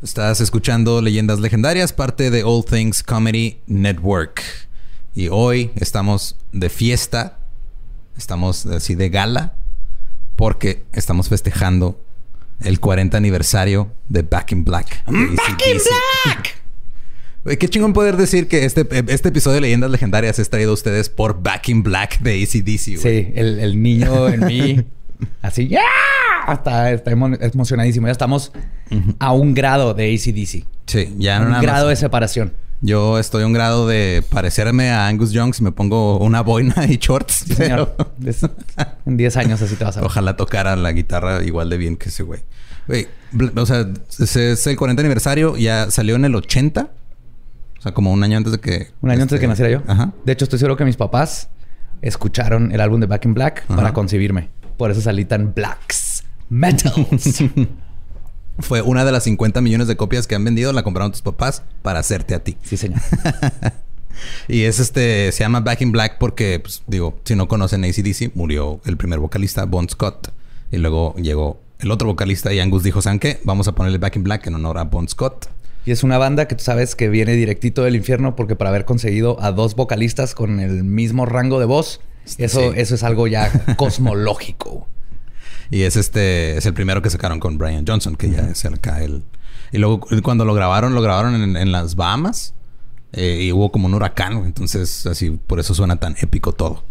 Estás escuchando Leyendas Legendarias, parte de All Things Comedy Network. Y hoy estamos de fiesta, estamos así de gala, porque estamos festejando el 40 aniversario de Back in Black. ¡Back in Black! Qué chingón poder decir que este, este episodio de Leyendas Legendarias es traído a ustedes por Back in Black de ACDC. Sí, el, el niño en mí Así, ¡ya! Está, está emocionadísimo. Ya estamos a un grado de ACDC. Sí, ya no Un grado de separación. Yo estoy a un grado de parecerme a Angus Young si me pongo una boina y shorts. señor. en 10 años así te vas a ver. Ojalá tocara la guitarra igual de bien que ese güey. Güey, o sea, es el 40 aniversario. Ya salió en el 80. O sea, como un año antes de que... Un año antes de que este, naciera yo. Ajá. De hecho, estoy seguro que mis papás escucharon el álbum de Back in Black para concebirme. Por eso salí tan blacks. Metals. Fue una de las 50 millones de copias que han vendido. La compraron tus papás para hacerte a ti. Sí, señor. y es este... Se llama Back in Black porque, pues, digo, si no conocen ACDC, murió el primer vocalista, Bon Scott. Y luego llegó el otro vocalista y Angus dijo, ¿saben qué? Vamos a ponerle Back in Black en honor a Bon Scott. Y es una banda que tú sabes que viene directito del infierno porque para haber conseguido a dos vocalistas con el mismo rango de voz eso, eso es algo ya cosmológico. Y es este, es el primero que sacaron con Brian Johnson, que ya es acá el. Y luego cuando lo grabaron, lo grabaron en, las Bahamas. Eh, y hubo como un huracán. Entonces, así, por eso suena tan épico todo.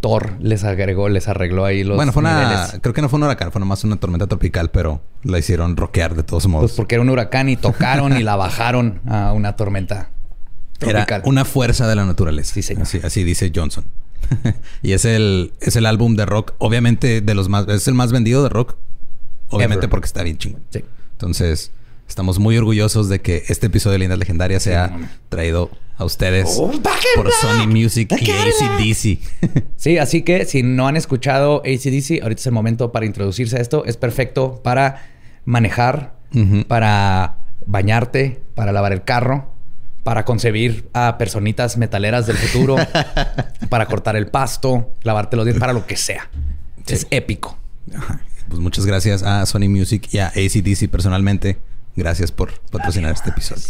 Thor les agregó, les arregló ahí los. Bueno, fue una. Creo que no fue un huracán, fue nomás una tormenta tropical, pero la hicieron rockear de todos modos. Pues porque era un huracán y tocaron y la bajaron a una tormenta tropical. Era una fuerza de la naturaleza. Sí, señor. así dice Johnson. y es el, es el álbum de rock, obviamente, de los más, es el más vendido de rock. Obviamente porque está bien chingón. Sí. Entonces, estamos muy orgullosos de que este episodio de Lindas Legendarias sea traído a ustedes oh, por Sony Music y ACDC. sí, así que si no han escuchado ACDC, ahorita es el momento para introducirse a esto. Es perfecto para manejar, para bañarte, para lavar el carro para concebir a personitas metaleras del futuro, para cortar el pasto, lavarte los dientes, para lo que sea. Es épico. Pues muchas gracias a Sony Music y a ACDC personalmente. Gracias por patrocinar este episodio.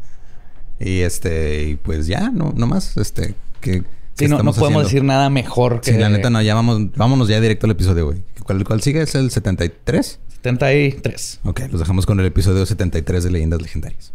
y este, pues ya, no, no más. Este, que. Sí, no, no podemos decir nada mejor que. Sí, la neta, no, ya vamos, vámonos ya directo al episodio, güey. ¿Cuál, ¿Cuál sigue? ¿Es el 73? 73. Ok, los dejamos con el episodio 73 de Leyendas Legendarias.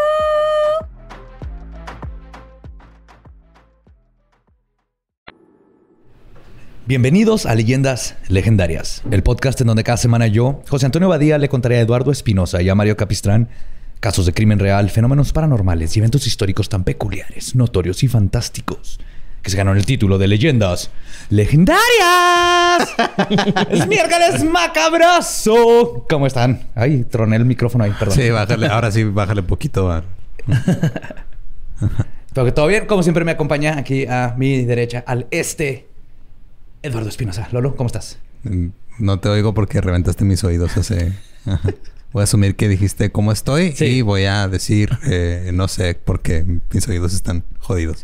Bienvenidos a Leyendas Legendarias, el podcast en donde cada semana yo, José Antonio Badía, le contaré a Eduardo Espinosa y a Mario Capistrán casos de crimen real, fenómenos paranormales y eventos históricos tan peculiares, notorios y fantásticos que se ganaron el título de Leyendas Legendarias. es miércoles macabroso. ¿Cómo están? Ay, troné el micrófono ahí, perdón. Sí, bájale, ahora sí, bájale poquito. Pero que todo bien, como siempre me acompaña aquí a mi derecha, al este, Eduardo Espinosa. Lolo, ¿cómo estás? Mm, no te oigo porque reventaste mis oídos hace... Voy a asumir que dijiste cómo estoy y voy a decir eh, no sé porque mis oídos están jodidos.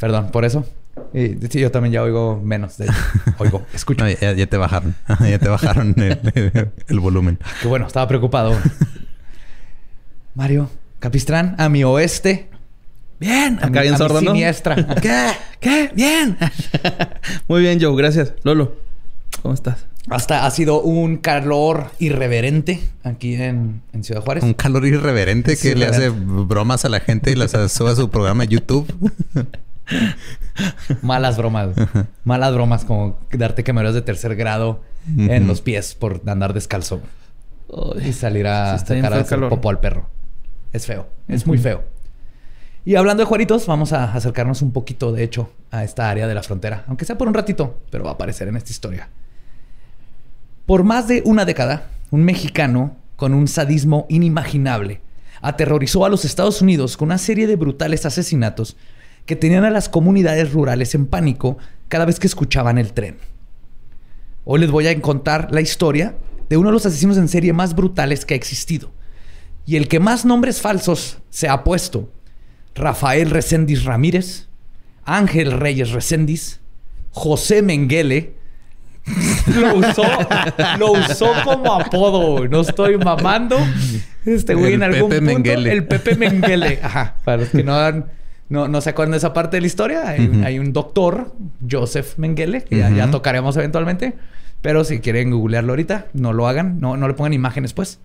Perdón, por eso. Y, sí, yo también ya oigo menos. De oigo, escucho. ya, te bajaron. ya te bajaron el, volumen. Qué bueno, estaba preocupado. Mario Capistrán, a mi oeste. Bien. Acá bien sordo, ¿no? ¿Qué? ¿Qué? Bien. Muy bien, Joe. Gracias. Lolo, ¿cómo estás? Hasta ha sido un calor irreverente aquí en, en Ciudad Juárez. Un calor irreverente que le hace bromas a la gente y las sube a su programa de YouTube. Malas bromas. Malas bromas, como darte quemaduras de tercer grado en los pies por andar descalzo. y salir a sacar a hacer popo al perro. Es feo. Es muy feo. Y hablando de Juaritos, vamos a acercarnos un poquito, de hecho, a esta área de la frontera. Aunque sea por un ratito, pero va a aparecer en esta historia. Por más de una década, un mexicano con un sadismo inimaginable aterrorizó a los Estados Unidos con una serie de brutales asesinatos que tenían a las comunidades rurales en pánico cada vez que escuchaban el tren. Hoy les voy a contar la historia de uno de los asesinos en serie más brutales que ha existido y el que más nombres falsos se ha puesto. Rafael Recendis Ramírez, Ángel Reyes Recendis, José Menguele, lo usó, lo usó como apodo, No estoy mamando. Este güey en algún punto. El Pepe Menguele. Ajá. Para los que no no, no se acuerdan de esa parte de la historia. Hay, un doctor, Joseph Menguele, que ya, tocaremos eventualmente. Pero si quieren googlearlo ahorita, no lo hagan. No, no le pongan imágenes, pues.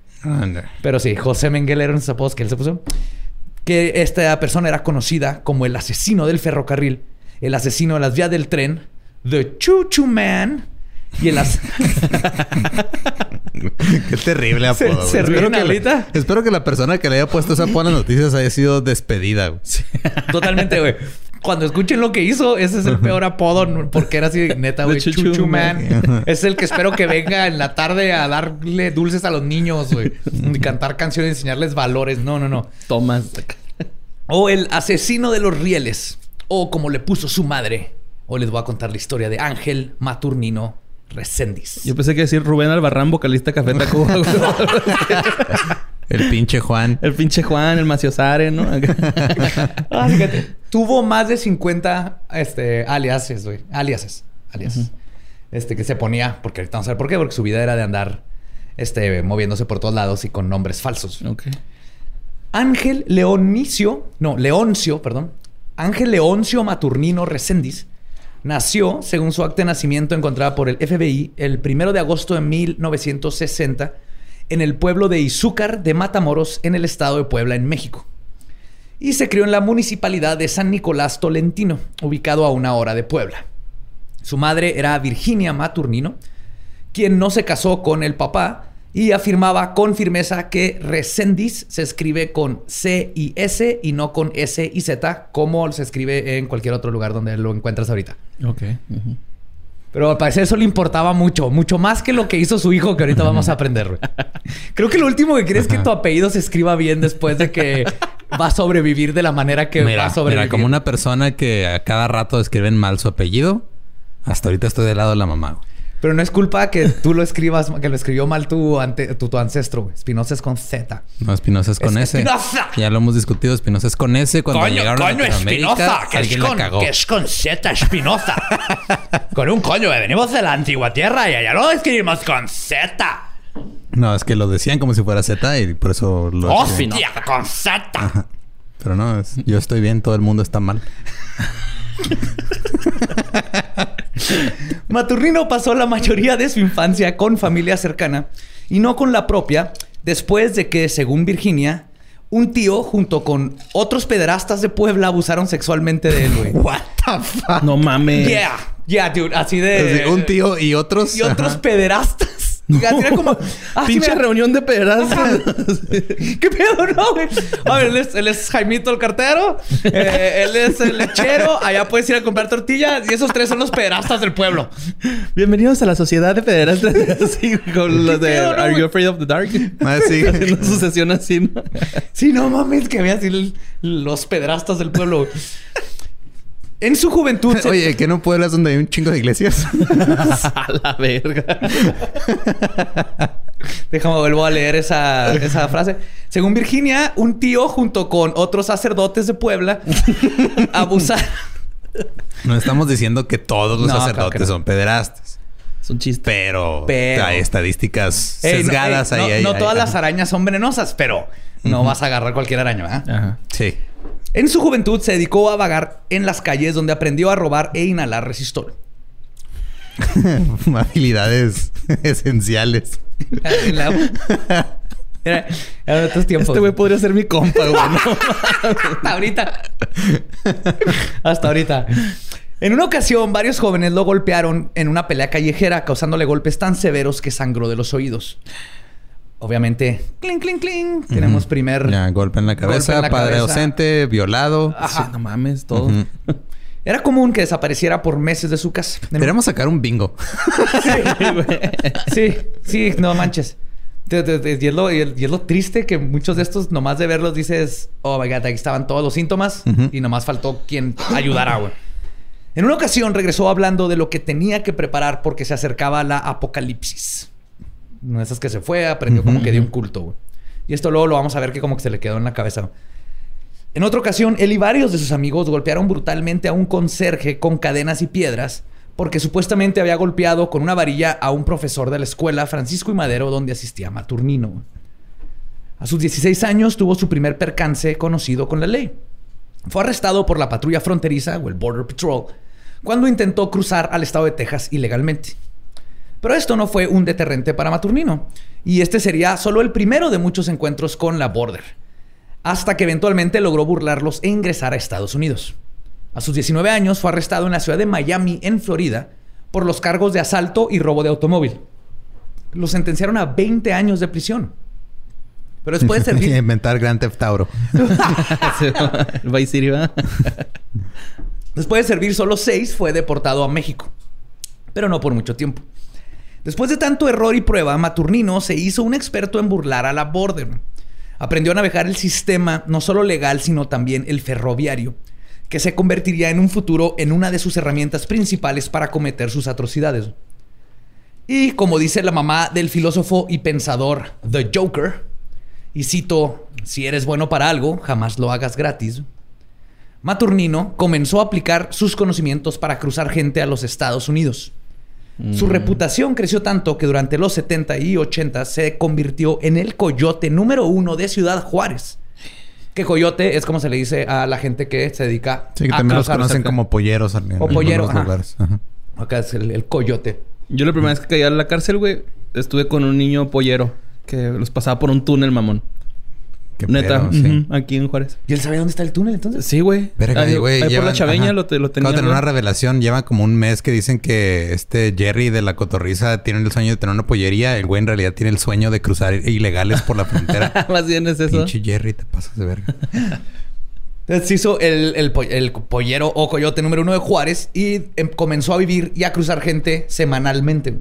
Pero sí, José Menguele eran esos apodos que él se puso. Que esta persona era conocida como el asesino del ferrocarril, el asesino de las vías del tren, The Choo Choo Man y en las. Qué terrible apodo. ¿Se, espero, que la, espero que la persona que le haya puesto esa las noticias haya sido despedida. Totalmente, güey. Cuando escuchen lo que hizo, ese es el peor apodo porque era así, neta, güey. Chuchu Man. Es el que espero que venga en la tarde a darle dulces a los niños, güey. Y cantar canciones, enseñarles valores. No, no, no. Tomás. O el asesino de los rieles. O como le puso su madre. O les voy a contar la historia de Ángel Maturnino Recendis. Yo pensé que decir Rubén Albarrán, vocalista Café Tacuba. el pinche Juan. El pinche Juan, el Maciosare, ¿no? ah, fíjate. Tuvo más de 50 este, aliases, güey. Aliases. Aliases. Este, que se ponía, porque ahorita vamos a ver por qué, porque su vida era de andar este, moviéndose por todos lados y con nombres falsos. Ok. Ángel Leonicio, no, Leoncio, perdón. Ángel Leoncio Maturnino Recendis Nació, según su acta de nacimiento encontrada por el FBI, el primero de agosto de 1960 en el pueblo de Izúcar de Matamoros, en el estado de Puebla, en México. Y se crió en la municipalidad de San Nicolás Tolentino, ubicado a una hora de Puebla. Su madre era Virginia Maturnino, quien no se casó con el papá y afirmaba con firmeza que Resendis se escribe con C y S y no con S y Z, como se escribe en cualquier otro lugar donde lo encuentras ahorita. Ok. Pero al parecer eso le importaba mucho, mucho más que lo que hizo su hijo, que ahorita vamos a aprender. Creo que lo último que quieres es que tu apellido se escriba bien después de que va a sobrevivir de la manera que va a sobrevivir. Mira, como una persona que a cada rato escriben mal su apellido, hasta ahorita estoy del lado de la mamá. Pero no es culpa que tú lo escribas, que lo escribió mal tu, ante, tu, ancestro. Espinosa es con Z. No, Espinosa es con S. Espinosa. Ya lo hemos discutido. Espinosa es con S. Cuando coño, llegaron coño, a Espinosa, que es con, Que es con Z, Espinosa. con un coño. Venimos de la antigua tierra y allá lo escribimos con Z. No, es que lo decían como si fuera Z y por eso lo... ¡Hostia! ¡Con Z! Pero no, yo estoy bien. Todo el mundo está mal. Maturnino pasó la mayoría de su infancia con familia cercana y no con la propia, después de que, según Virginia, un tío junto con otros pederastas de Puebla abusaron sexualmente de él, güey. What the fuck? No mames. Yeah, yeah, dude. Así de. un tío y otros. Y otros pederastas. Era como. Ah, Pinche reunión de pedazos. ¿Qué pedo, no, güey? A ver, él es, Jaimito el cartero. Eh, él es el lechero. Allá puedes ir a comprar tortillas. Y esos tres son los pederastas del pueblo. Bienvenidos a la sociedad de pederastas. Así, con los de Are You Afraid of the Dark? Ah, sí. Haciendo su sesión así, ¿no? Sí, no mames, que había así los pederastas del pueblo. En su juventud. Oye, ¿qué no pueblas donde hay un chingo de iglesias? a la verga. Déjame vuelvo a leer esa, esa, frase. Según Virginia, un tío junto con otros sacerdotes de Puebla abusaron. No estamos diciendo que todos los sacerdotes son pederastas. Es un chiste. Pero, hay estadísticas sesgadas ahí, no, todas las arañas son venenosas, pero no vas a agarrar cualquier araña, ¿verdad? Ajá. Sí. En su juventud se dedicó a vagar en las calles donde aprendió a robar e inhalar resistol. Habilidades esenciales. Era, era de otros tiempos. Este güey podría ser mi compa, güey. Hasta ahorita. Hasta ahorita. En una ocasión, varios jóvenes lo golpearon en una pelea callejera, causándole golpes tan severos que sangró de los oídos. Obviamente, clink, clink, clink. Tenemos primer. Ya, golpe en la cabeza, en la padre cabeza. ausente, violado. Ajá. Sí, no mames, todo. Era común que desapareciera por meses de su casa. Deberíamos sacar un bingo. Sí, sí, no manches. Y es, lo, y el- y es lo triste que muchos de estos, nomás de verlos, dices, oh my god, aquí estaban todos los síntomas y nomás faltó quien ayudara, güey. En una ocasión regresó hablando de lo que tenía que preparar porque se acercaba la apocalipsis. Una de esas que se fue, aprendió como que dio un culto, güey. Y esto luego lo vamos a ver que como que se le quedó en la cabeza. En otra ocasión, él y varios de sus amigos golpearon brutalmente a un conserje con cadenas y piedras porque supuestamente había golpeado con una varilla a un profesor de la escuela Francisco y Madero donde asistía Maturnino. A sus 16 años tuvo su primer percance conocido con la ley. Fue arrestado por la patrulla fronteriza o el Border Patrol cuando intentó cruzar al estado de Texas ilegalmente. Pero esto no fue un deterrente para Maturnino, y este sería solo el primero de muchos encuentros con la Border, hasta que eventualmente logró burlarlos e ingresar a Estados Unidos. A sus 19 años fue arrestado en la ciudad de Miami, en Florida, por los cargos de asalto y robo de automóvil. Lo sentenciaron a 20 años de prisión. Pero después de servir... Inventar Grand Theft. Después de servir solo seis, fue deportado a México. Pero no por mucho tiempo. Después de tanto error y prueba, Maturnino se hizo un experto en burlar a la Border. Aprendió a navegar el sistema, no solo legal, sino también el ferroviario, que se convertiría en un futuro en una de sus herramientas principales para cometer sus atrocidades. Y como dice la mamá del filósofo y pensador The Joker, y cito, si eres bueno para algo, jamás lo hagas gratis. Maturnino comenzó a aplicar sus conocimientos para cruzar gente a los Estados Unidos. Su reputación creció tanto que durante los 70 y 80 se convirtió en el coyote número uno de Ciudad Juárez. Que coyote es como se le dice a la gente que se dedica Sí, que a también los conocen cerca. como polleros. en O polleros. Acá es el, el coyote. Yo la primera vez que caí a la cárcel, güey, estuve con un niño pollero que los pasaba por un túnel, mamón. Qué Neta, pedo, sí. aquí en Juárez. ¿Y él sabía dónde está el túnel entonces? Sí, güey. Verga, Ahí, güey, ahí por la llevan- chaveña ajá. lo, te, lo Acabo tenía. de tener una revelación. Lleva como un mes que dicen que este Jerry de la cotorriza tiene el sueño de tener una pollería. El güey en realidad tiene el sueño de cruzar ilegales por la frontera. Más bien es eso. Pinche Jerry, te pasas de verga. Entonces hizo el, el el pollero o coyote número uno de Juárez y em, comenzó a vivir y a cruzar gente semanalmente.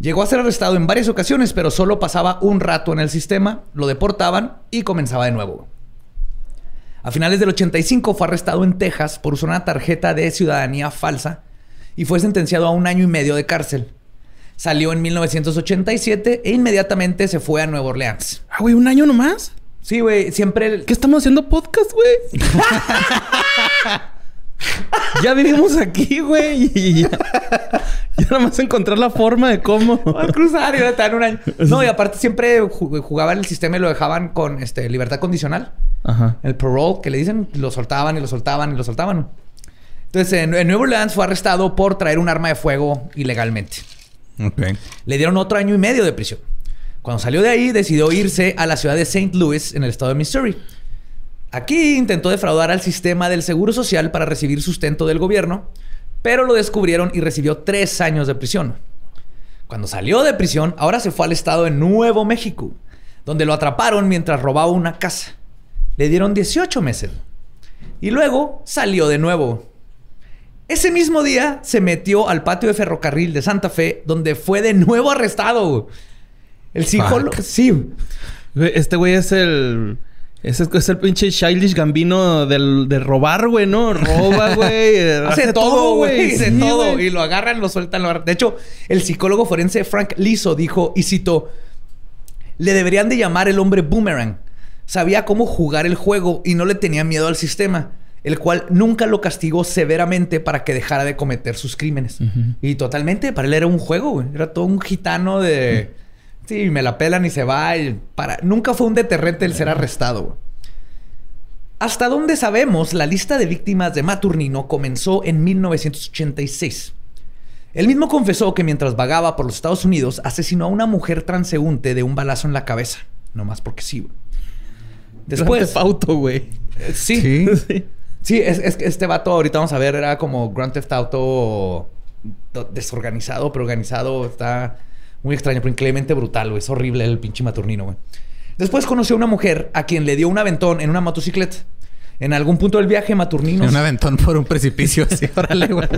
Llegó a ser arrestado en varias ocasiones, pero solo pasaba un rato en el sistema, lo deportaban y comenzaba de nuevo. A finales del 85 fue arrestado en Texas por usar una tarjeta de ciudadanía falsa y fue sentenciado a un año y medio de cárcel. Salió en 1987 e inmediatamente se fue a Nueva Orleans. Ah, güey, un año nomás. Sí, güey, siempre... ¿Qué estamos haciendo podcast, güey? ya vivimos aquí, güey. Y ya, ya nada más encontrar la forma de cómo. a cruzar y ahora te dan un año. No, y aparte siempre ju- jugaban el sistema y lo dejaban con este, libertad condicional. Ajá. El parole, que le dicen, lo soltaban y lo soltaban y lo soltaban. Entonces, en, en Nueva Orleans fue arrestado por traer un arma de fuego ilegalmente. Ok. Le dieron otro año y medio de prisión. Cuando salió de ahí, decidió irse a la ciudad de St. Louis, en el estado de Missouri. Aquí intentó defraudar al sistema del Seguro Social para recibir sustento del gobierno, pero lo descubrieron y recibió tres años de prisión. Cuando salió de prisión, ahora se fue al estado de Nuevo México, donde lo atraparon mientras robaba una casa. Le dieron 18 meses. Y luego salió de nuevo. Ese mismo día se metió al patio de ferrocarril de Santa Fe, donde fue de nuevo arrestado. El psicólogo. Sí. Este güey es el. Ese es el pinche Childish Gambino del, de robar, güey, ¿no? Roba, güey. Hace todo, güey. Hace Sí, todo. güey. Y lo agarran, lo sueltan. Lo agarran. De hecho, el psicólogo forense Frank Liso dijo, y citó, le deberían de llamar el hombre boomerang. Sabía cómo jugar el juego y no le tenía miedo al sistema, el cual nunca lo castigó severamente para que dejara de cometer sus crímenes. Y totalmente, para él era un juego, güey. Era todo un gitano de... Sí, me la pelan y se va. y para... Nunca fue un deterrente el ser arrestado, güey. Hasta donde sabemos, la lista de víctimas de Maturnino comenzó en 1986. Él mismo confesó que mientras vagaba por los Estados Unidos, asesinó a una mujer transeúnte de un balazo en la cabeza. No más porque sí, güey. Después... Auto, güey. Eh, sí. Sí. sí. es, es que este vato, ahorita vamos a ver, era como Grand Theft Auto desorganizado, pero organizado. Está muy extraño, pero increíblemente brutal, güey. Es horrible el pinche maturnino, güey. Después conoció a una mujer a quien le dio un aventón en una motocicleta. En algún punto del viaje, Maturnino... Un aventón por un precipicio así, órale, güey.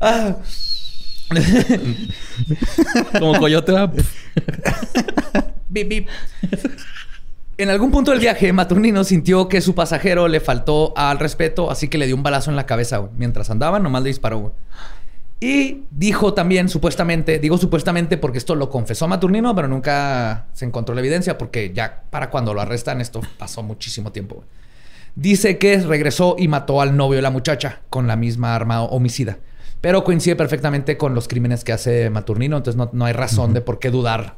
ah. Como coyote va. bip, bip. En algún punto del viaje, Maturnino sintió que su pasajero le faltó al respeto, así que le dio un balazo en la cabeza, güey. Mientras andaba, nomás le disparó, güey. Y dijo también, supuestamente, digo supuestamente porque esto lo confesó Maturnino, pero nunca se encontró la evidencia, porque ya para cuando lo arrestan, esto pasó muchísimo tiempo. Dice que regresó y mató al novio de la muchacha con la misma arma homicida. Pero coincide perfectamente con los crímenes que hace Maturnino, entonces no, no hay razón de por qué dudar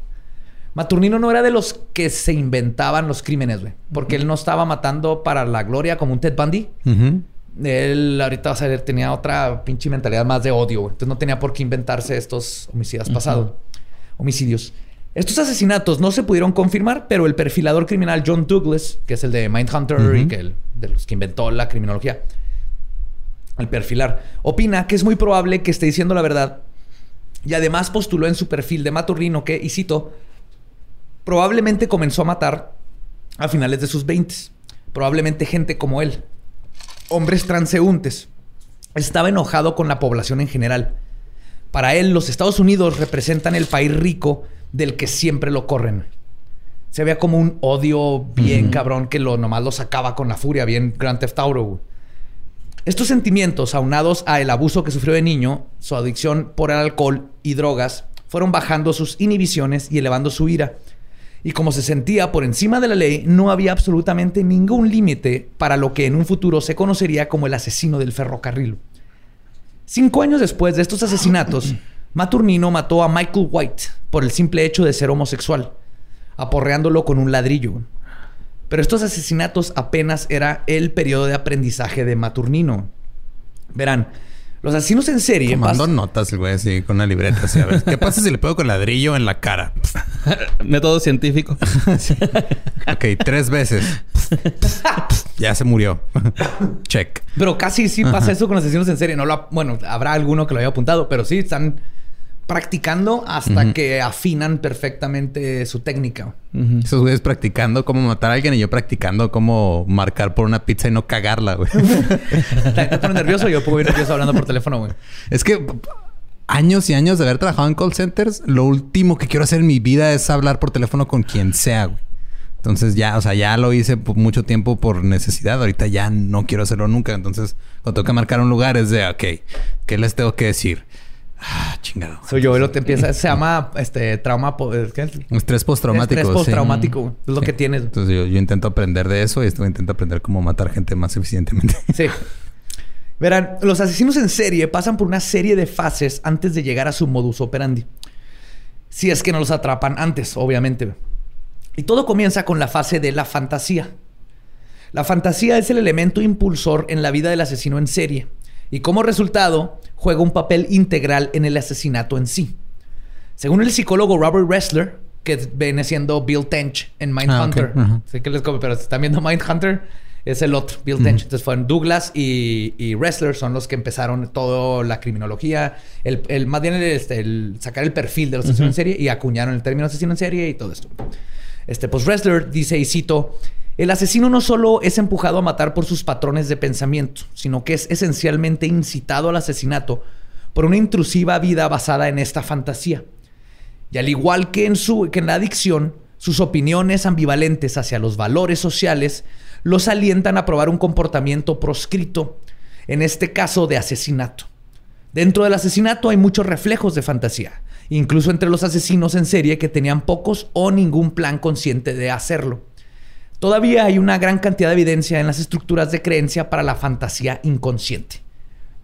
Maturnino no era de los que se inventaban los crímenes, güey. Porque él no estaba matando para la gloria como un Ted Bundy. Él ahorita vas a ver, tenía otra pinche mentalidad más de odio, güey. Entonces no tenía por qué inventarse estos homicidas pasados. Homicidios. Estos asesinatos no se pudieron confirmar, pero el perfilador criminal John Douglas, que es el de Mindhunter y que el, de los que inventó la criminología, el perfilar, opina que es muy probable que esté diciendo la verdad. Y además postuló en su perfil de Maturnino que, y cito, Probablemente comenzó a matar a finales de sus 20. Probablemente gente como él. Hombres transeúntes. Estaba enojado con la población en general. Para él, los Estados Unidos representan el país rico del que siempre lo corren. Se veía como un odio bien cabrón que lo nomás lo sacaba con la furia, bien Grand Theft Auto. Estos sentimientos, aunados a el abuso que sufrió de niño, su adicción por el alcohol y drogas, fueron bajando sus inhibiciones y elevando su ira. Y como se sentía por encima de la ley, no había absolutamente ningún límite para lo que en un futuro se conocería como el asesino del ferrocarril. Cinco años después de estos asesinatos, Maturnino mató a Michael White por el simple hecho de ser homosexual, aporreándolo con un ladrillo. Pero estos asesinatos apenas era el periodo de aprendizaje de Maturnino. Verán, los asesinos en serie. Tomando notas, güey, así, con una libreta. Así, a ver, ¿qué pasa si le pego con ladrillo en la cara? Método científico. Ok, tres veces. ya se murió. Check. Pero casi sí pasa eso con asesinos en serie. No lo bueno, habrá alguno que lo haya apuntado, pero sí están practicando hasta que afinan perfectamente su técnica. Esos güeyes practicando cómo matar a alguien y yo practicando cómo marcar por una pizza y no cagarla, güey. ¿Te, pones nervioso? Yo puedo ir nervioso hablando por teléfono, güey. Es que años y años de haber trabajado en call centers, lo último que quiero hacer en mi vida es hablar por teléfono con quien sea, güey. Entonces ya, o sea, ya lo hice por mucho tiempo por necesidad. Ahorita ya no quiero hacerlo nunca. Entonces, cuando tengo que marcar un lugar es de, ok, ¿qué les tengo que decir? Ah, chingado. Soy yo, lo te empieza, se llama este trauma, ¿qué? Estrés postraumático. Estrés postraumático, es lo que tienes. Entonces yo, intento aprender de eso y esto intento aprender cómo matar gente más eficientemente. Sí. Verán, los asesinos en serie pasan por una serie de fases antes de llegar a su modus operandi. Si es que no los atrapan antes, obviamente. Y todo comienza con la fase de la fantasía. La fantasía es el elemento impulsor en la vida del asesino en serie y como resultado juega un papel integral en el asesinato en sí. Según el psicólogo Robert Ressler, que viene siendo Bill Tench en Mindhunter, ah, sé que les come, pero si están viendo Mindhunter, es el otro, Bill Tench. Entonces fueron Douglas y, y, Ressler son los que empezaron toda la criminología, el, más bien este, el, sacar el perfil de los asesinos en serie y acuñaron el término asesino en serie y todo esto. Este, pues Ressler dice, y cito, el asesino no solo es empujado a matar por sus patrones de pensamiento, sino que es esencialmente incitado al asesinato por una intrusiva vida basada en esta fantasía. Y al igual que en, su, que en la adicción, sus opiniones ambivalentes hacia los valores sociales los alientan a probar un comportamiento proscrito, en este caso de asesinato. Dentro del asesinato hay muchos reflejos de fantasía, incluso entre los asesinos en serie que tenían pocos o ningún plan consciente de hacerlo. Todavía hay una gran cantidad de evidencia en las estructuras de creencia para la fantasía inconsciente.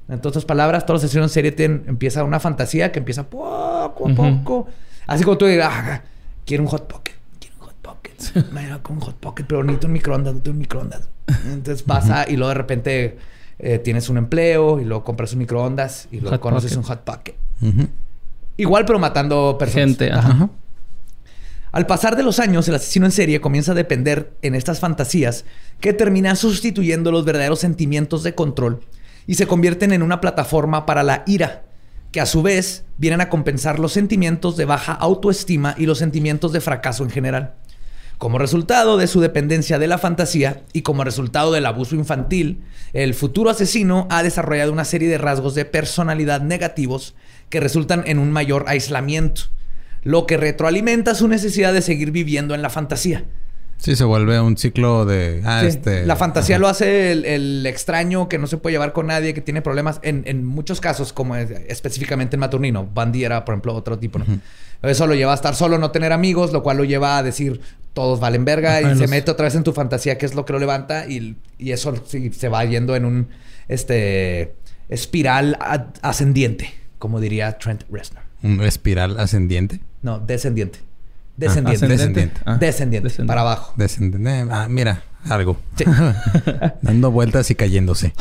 En otras palabras, todos los sesiones en serie tienen, empieza una fantasía que empieza poco a poco. Así como tú digas, ah, quiero un hot pocket, quiero un hot pocket. Me con un hot pocket, pero necesito un microondas, tengo un microondas. Entonces pasa y luego de repente eh, tienes un empleo y luego compras un microondas y luego Hot conoces Pocket. un hot pocket. Igual, pero matando personas. Gente, ajá. Al pasar de los años, el asesino en serie comienza a depender en estas fantasías que terminan sustituyendo los verdaderos sentimientos de control y se convierten en una plataforma para la ira, que a su vez vienen a compensar los sentimientos de baja autoestima y los sentimientos de fracaso en general. Como resultado de su dependencia de la fantasía y como resultado del abuso infantil, el futuro asesino ha desarrollado una serie de rasgos de personalidad negativos que resultan en un mayor aislamiento, lo que retroalimenta su necesidad de seguir viviendo en la fantasía. Sí, se vuelve un ciclo de. Ah, Sí, este. La fantasía ajá. lo hace el, el extraño que no se puede llevar con nadie, que tiene problemas. En, en muchos casos, como es- específicamente en Maturnino, Bandy era, por ejemplo, otro tipo. ¿no? Eso lo lleva a estar solo, no tener amigos, lo cual lo lleva a decir todos valen verga y se mete otra vez en tu fantasía, que es lo que lo levanta, y, y eso sí, se va yendo en un este espiral ascendiente, como diría Trent Reznor. Un espiral ascendiente. No, descendiente. Descendiente. Ah, descendiente. Ah, descendiente, descendiente. para abajo. Descendiente. Eh, Ah, mira, algo. Sí. Dando vueltas y cayéndose.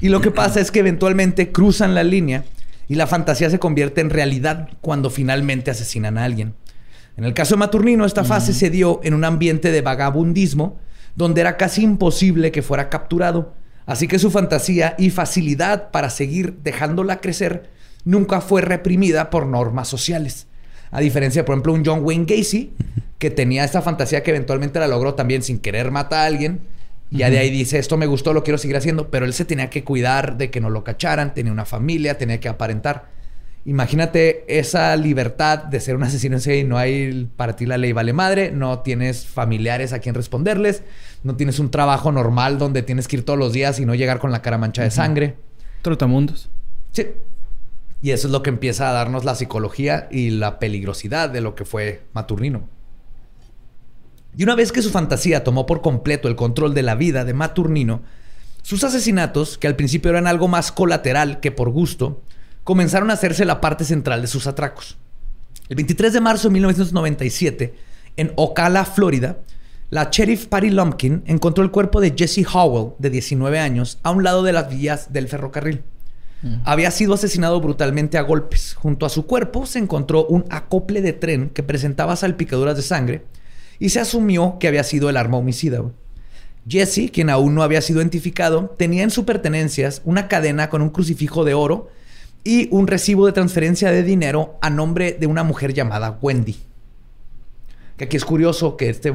Y lo que pasa es que eventualmente cruzan la línea y la fantasía se convierte en realidad cuando finalmente asesinan a alguien. En el caso de Maturnino, esta fase se dio en un ambiente de vagabundismo donde era casi imposible que fuera capturado. Así que su fantasía y facilidad para seguir dejándola crecer nunca fue reprimida por normas sociales. A diferencia, por ejemplo, un John Wayne Gacy, que tenía esta fantasía que eventualmente la logró también sin querer matar a alguien. Y ya de ahí dice, esto me gustó, lo quiero seguir haciendo. Pero él se tenía que cuidar de que no lo cacharan, tenía una familia, tenía que aparentar. Imagínate esa libertad de ser un asesino en serie y no hay para ti la ley vale madre, no tienes familiares a quien responderles, no tienes un trabajo normal donde tienes que ir todos los días y no llegar con la cara mancha de sangre. Trotamundos. Sí. Y eso es lo que empieza a darnos la psicología y la peligrosidad de lo que fue Maturnino. Y una vez que su fantasía tomó por completo el control de la vida de Maturnino, sus asesinatos, que al principio eran algo más colateral que por gusto, comenzaron a hacerse la parte central de sus atracos. El 23 de marzo de 1997, en Ocala, Florida, la sheriff Patty Lumpkin encontró el cuerpo de Jesse Howell, de 19 años, a un lado de las vías del ferrocarril. Había sido asesinado brutalmente a golpes. Junto a su cuerpo se encontró un acople de tren que presentaba salpicaduras de sangre y se asumió que había sido el arma homicida. Jesse, quien aún no había sido identificado, tenía en sus pertenencias una cadena con un crucifijo de oro y un recibo de transferencia de dinero a nombre de una mujer llamada Wendy. Que aquí es curioso que este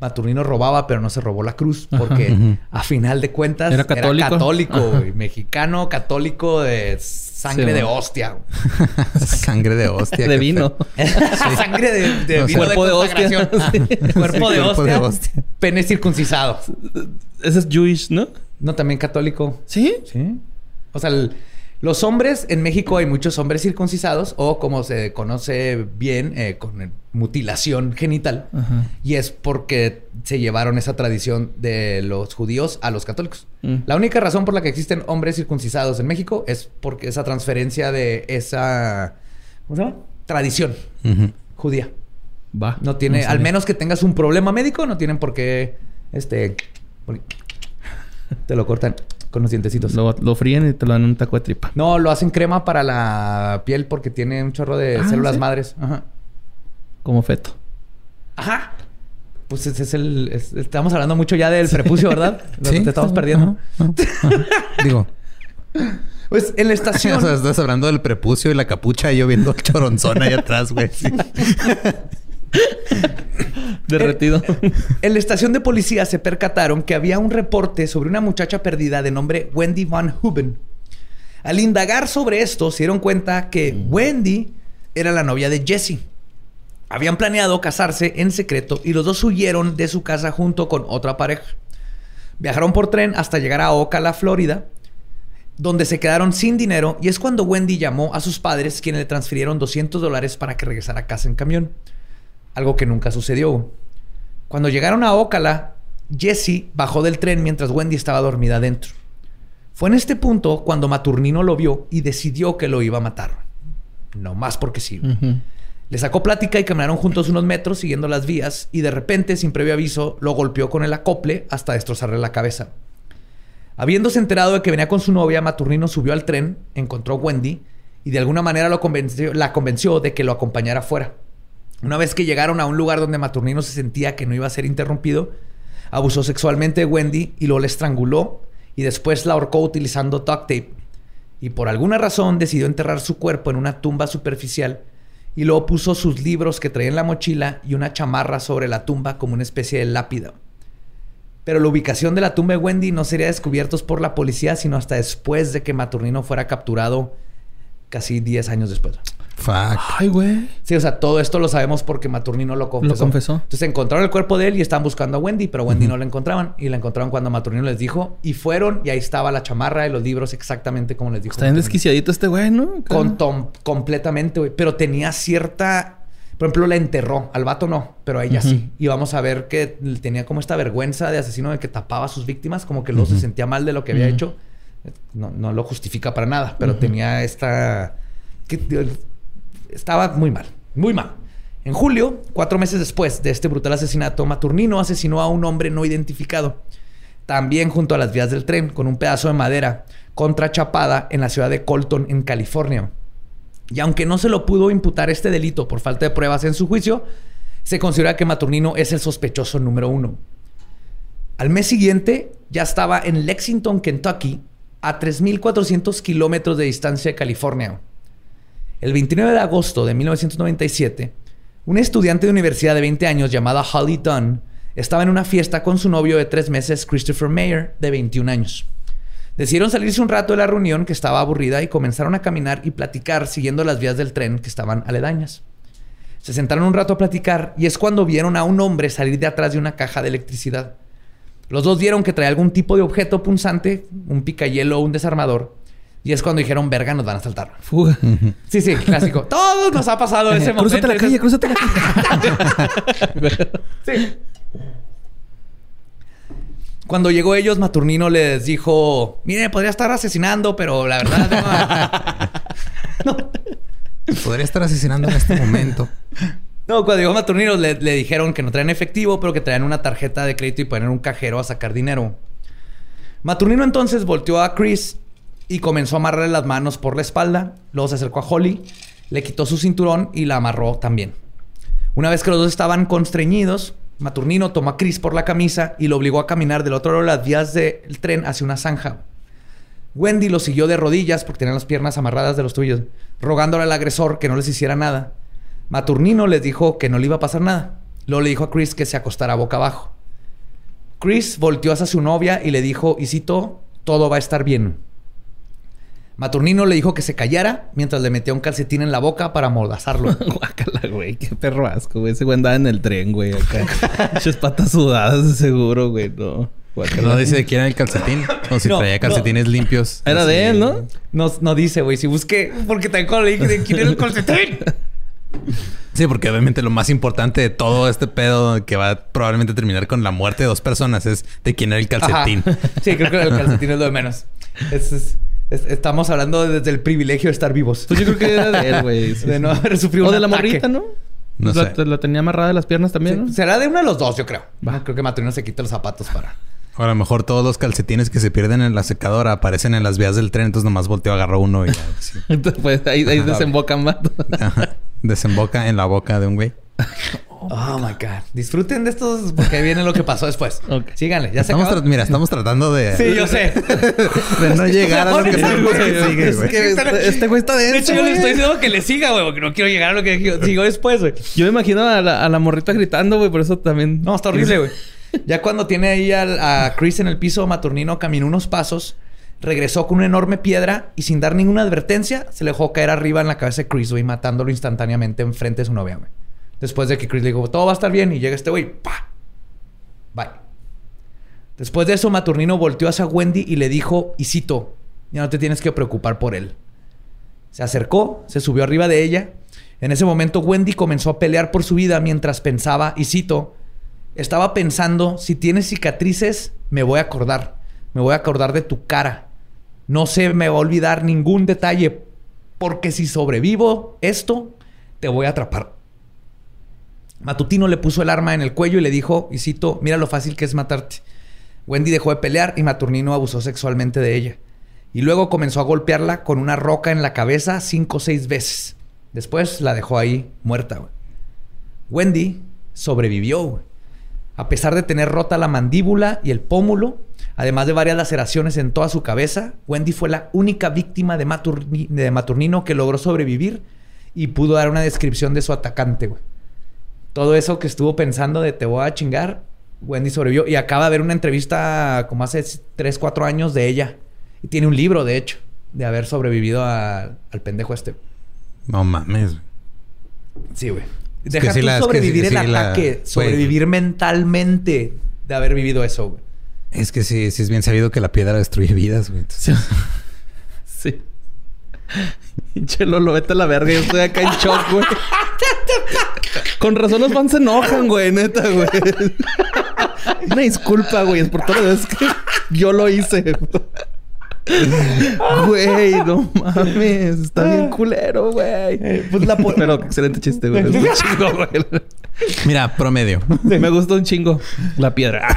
Maturnino robaba, pero no se robó la cruz, porque a final de cuentas Era católico. católico, Ajá. güey. mexicano, católico de sangre Sí, de hostia. Sangre de hostia. De vino. sangre de, de vino cuerpo de hostia. consagración. Sí. Cuerpo, Sí, de, cuerpo hostia, de hostia. Pene circuncisado. Ese es Jewish, ¿no? No, también católico. ¿Sí? Sí. O sea, el- los hombres, en México hay muchos hombres circuncisados o como se conoce bien, eh, con mutilación genital. Ajá. Y es porque se llevaron esa tradición de los judíos a los católicos. Mm. La única razón por la que existen hombres circuncisados en México es porque esa transferencia de esa ¿cómo se llama? tradición judía. Va. No tiene, al menos que tengas un problema médico, no tienen por qué este te lo cortan con los dientecitos. Lo, lo fríen y te lo dan en un taco de tripa. No, lo hacen crema para la piel porque tiene un chorro de Ah, células ¿sí? madres. Ajá. Como feto. Ajá. Pues ese es el. es- estamos hablando mucho ya del prepucio, ¿verdad? Sí. te estamos perdiendo. Ajá, ajá. Digo, Pues en la o estación. sea, estás hablando del prepucio y la capucha y yo viendo el choronzón ahí atrás, güey. Derretido. En la estación de policía se percataron que había un reporte sobre una muchacha perdida de nombre Wendy Van Huben. Al indagar sobre esto, se dieron cuenta que Wendy era la novia de Jesse. Habían planeado casarse en secreto y los dos huyeron de su casa junto con otra pareja. Viajaron por tren hasta llegar a Ocala, Florida, donde se quedaron sin dinero y es cuando Wendy llamó a sus padres quienes le transfirieron 200 dólares para que regresara a casa en camión. Algo que nunca sucedió. Cuando llegaron a Ocala, Jesse bajó del tren mientras Wendy estaba dormida dentro. Fue en este punto cuando Maturnino lo vio y decidió que lo iba a matar. No más porque sí. Le sacó plática y caminaron juntos unos metros siguiendo las vías y de repente, sin previo aviso, lo golpeó con el acople hasta destrozarle la cabeza. Habiéndose enterado de que venía con su novia, Maturnino subió al tren, encontró a Wendy y de alguna manera lo convenció- la convenció de que lo acompañara afuera. Una vez que llegaron a un lugar donde Maturnino se sentía que no iba a ser interrumpido, abusó sexualmente de Wendy y luego la estranguló y después la ahorcó utilizando duct tape. Y por alguna razón decidió enterrar su cuerpo en una tumba superficial y luego puso sus libros que traía en la mochila y una chamarra sobre la tumba como una especie de lápida. Pero la ubicación de la tumba de Wendy no sería descubiertos por la policía sino hasta después de que Maturnino fuera capturado casi 10 años después. Fuck. Ay, güey. Sí, o sea, todo esto lo sabemos porque Maturnino lo confesó. Lo confesó. Entonces encontraron el cuerpo de él y estaban buscando a Wendy, pero Wendy no la encontraban. Y la encontraron cuando Maturnino les dijo. Y fueron y ahí estaba la chamarra y los libros exactamente como les dijo. Está bien desquiciadito este güey, ¿no? Con tom- completamente, güey. Pero tenía cierta... Por ejemplo, la enterró. Al vato no, pero a ella sí. Y vamos a ver que tenía como esta vergüenza de asesino de que tapaba a sus víctimas. Como que luego se sentía mal de lo que había hecho. No, no lo justifica para nada, pero tenía esta... que- estaba muy mal, muy mal. En julio, cuatro meses después de este brutal asesinato, Maturnino asesinó a un hombre no identificado, también junto a las vías del tren, con un pedazo de madera contrachapada en la ciudad de Colton, en California. Y aunque no se lo pudo imputar este delito por falta de pruebas en su juicio, se considera que Maturnino es el sospechoso número uno. Al mes siguiente ya estaba en Lexington, Kentucky, a 3.400 kilómetros de distancia de California. El 29 de agosto de 1997, un estudiante de universidad de 20 años llamada Holly Dunn estaba en una fiesta con su novio de tres meses, Christopher Mayer, de 21 años. Decidieron salirse un rato de la reunión que estaba aburrida y comenzaron a caminar y platicar siguiendo las vías del tren que estaban aledañas. Se sentaron un rato a platicar y es cuando vieron a un hombre salir de atrás de una caja de electricidad. Los dos vieron que traía algún tipo de objeto punzante, un picayelo o un desarmador. Y es cuando dijeron, verga, nos van a saltar. Fuga. Sí, sí, clásico. Todos nos ha pasado ese momento. Crúzate la calle, crúzate la calle. Sí. Cuando llegó ellos, Maturnino les dijo, mire, podría estar asesinando, pero la verdad... no". Podría estar asesinando en este momento. No, cuando llegó Maturnino le, le dijeron que no traían efectivo, pero que traían una tarjeta de crédito y poner un cajero a sacar dinero. Maturnino entonces volteó a Chris y comenzó a amarrarle las manos por la espalda. Luego se acercó a Holly, le quitó su cinturón y la amarró también. Una vez que los dos estaban constreñidos, Maturnino tomó a Chris por la camisa y lo obligó a caminar del otro lado de las vías del tren hacia una zanja. Wendy lo siguió de rodillas porque tenía las piernas amarradas de los tuyos, rogándole al agresor que no les hiciera nada. Maturnino les dijo que no le iba a pasar nada. Luego le dijo a Chris que se acostara boca abajo. Chris volteó hacia su novia y le dijo, y cito, todo va a estar bien. Maturnino le dijo que se callara mientras le metía un calcetín en la boca para amordazarlo. Guácala, güey. Qué perro asco, güey. Ese güey andaba en el tren, güey. Acá. Muchas patas sudadas, de seguro, güey. No. Guácala. No dice de quién era el calcetín. O si No, traía calcetines limpios. Era Así. de él, ¿no? No, no dice, güey. Si busqué, porque también cuando le dije de quién era el calcetín. Sí, porque obviamente lo más importante de todo este pedo que va a probablemente terminar con la muerte de dos personas es de quién era el calcetín. Ajá. Sí, creo que el calcetín es lo de menos. Es- es- es- estamos hablando desde el privilegio de estar vivos. Pues yo creo que era de él, güey. Sí, de no haber sufrido O un de la ataque. morrita, ¿no? No la, sé. la tenía amarrada de las piernas también, ¿no? Será de uno de los dos, yo creo. Creo que Maturnino se quita los zapatos para... O a lo mejor todos los calcetines que se pierden en la secadora aparecen en las vías del tren, entonces nomás volteo, agarro uno y ya. Entonces, pues ahí, ahí desembocan más. Ajá. Desemboca en la boca de un güey. Oh, my God. Disfruten de estos porque viene lo que pasó después. Síganle. Ya se Estamos acabó? mira, estamos tratando de, Sí, yo sé. de no llegar a lo que sabemos que güey. sigue, Es güey. que este, este güey está De denso, hecho, yo le estoy diciendo que le siga, güey, porque no quiero llegar a lo que sigo después, güey. Yo me imagino a la, a la morrita gritando, güey. Por eso también... No, está horrible, güey. Ya cuando tiene ahí al- a Chris en el piso, Maturnino caminó unos pasos, regresó con una enorme piedra y sin dar ninguna advertencia, se le dejó caer arriba en la cabeza de Chris, güey, matándolo instantáneamente enfrente de su novia, güey. Después de que Chris le dijo, todo va a estar bien, y llega este güey, ¡pa! Bye. Después de eso, Maturnino volteó hacia Wendy y le dijo, y cito, ya no te tienes que preocupar por él. Se acercó, se subió arriba de ella. En ese momento, Wendy comenzó a pelear por su vida mientras pensaba, y cito, estaba pensando, si tienes cicatrices, me voy a acordar. Me voy a acordar de tu cara. No se me va a olvidar ningún detalle, porque si sobrevivo esto, te voy a atrapar. Matutino le puso el arma en el cuello y le dijo, y cito, mira lo fácil que es matarte. Wendy dejó de pelear y Maturnino abusó sexualmente de ella. Y luego comenzó a golpearla con una roca en la cabeza cinco o seis veces. Después la dejó ahí muerta. Wendy sobrevivió. A pesar de tener rota la mandíbula y el pómulo, además de varias laceraciones en toda su cabeza, Wendy fue la única víctima de, Maturni- de Maturnino que logró sobrevivir y pudo dar una descripción de su atacante. Todo eso que estuvo pensando de te voy a chingar, Wendy sobrevivió. Y acaba de ver una entrevista como hace 3, 4 años de ella. Y tiene un libro, de hecho, de haber sobrevivido a- al pendejo este. No mames. Sí, güey. Es Deja que sí tú la- es que sobrevivir sí- el sí ataque, sobrevivir mentalmente de haber vivido eso, güey. Es que sí, sí es bien sabido que la piedra destruye vidas, güey. Entonces, Sí. Pinche Lolo, vete a la verga. Yo estoy acá en shock, güey. Con razón los fans se enojan, güey. Neta, güey. Una disculpa, güey. Es por todas las veces que yo lo hice. Güey, no mames. Está bien culero, güey. Pues la Pero excelente chiste, güey. Es un chingo, güey. Mira, promedio. Me gustó un chingo. La piedra.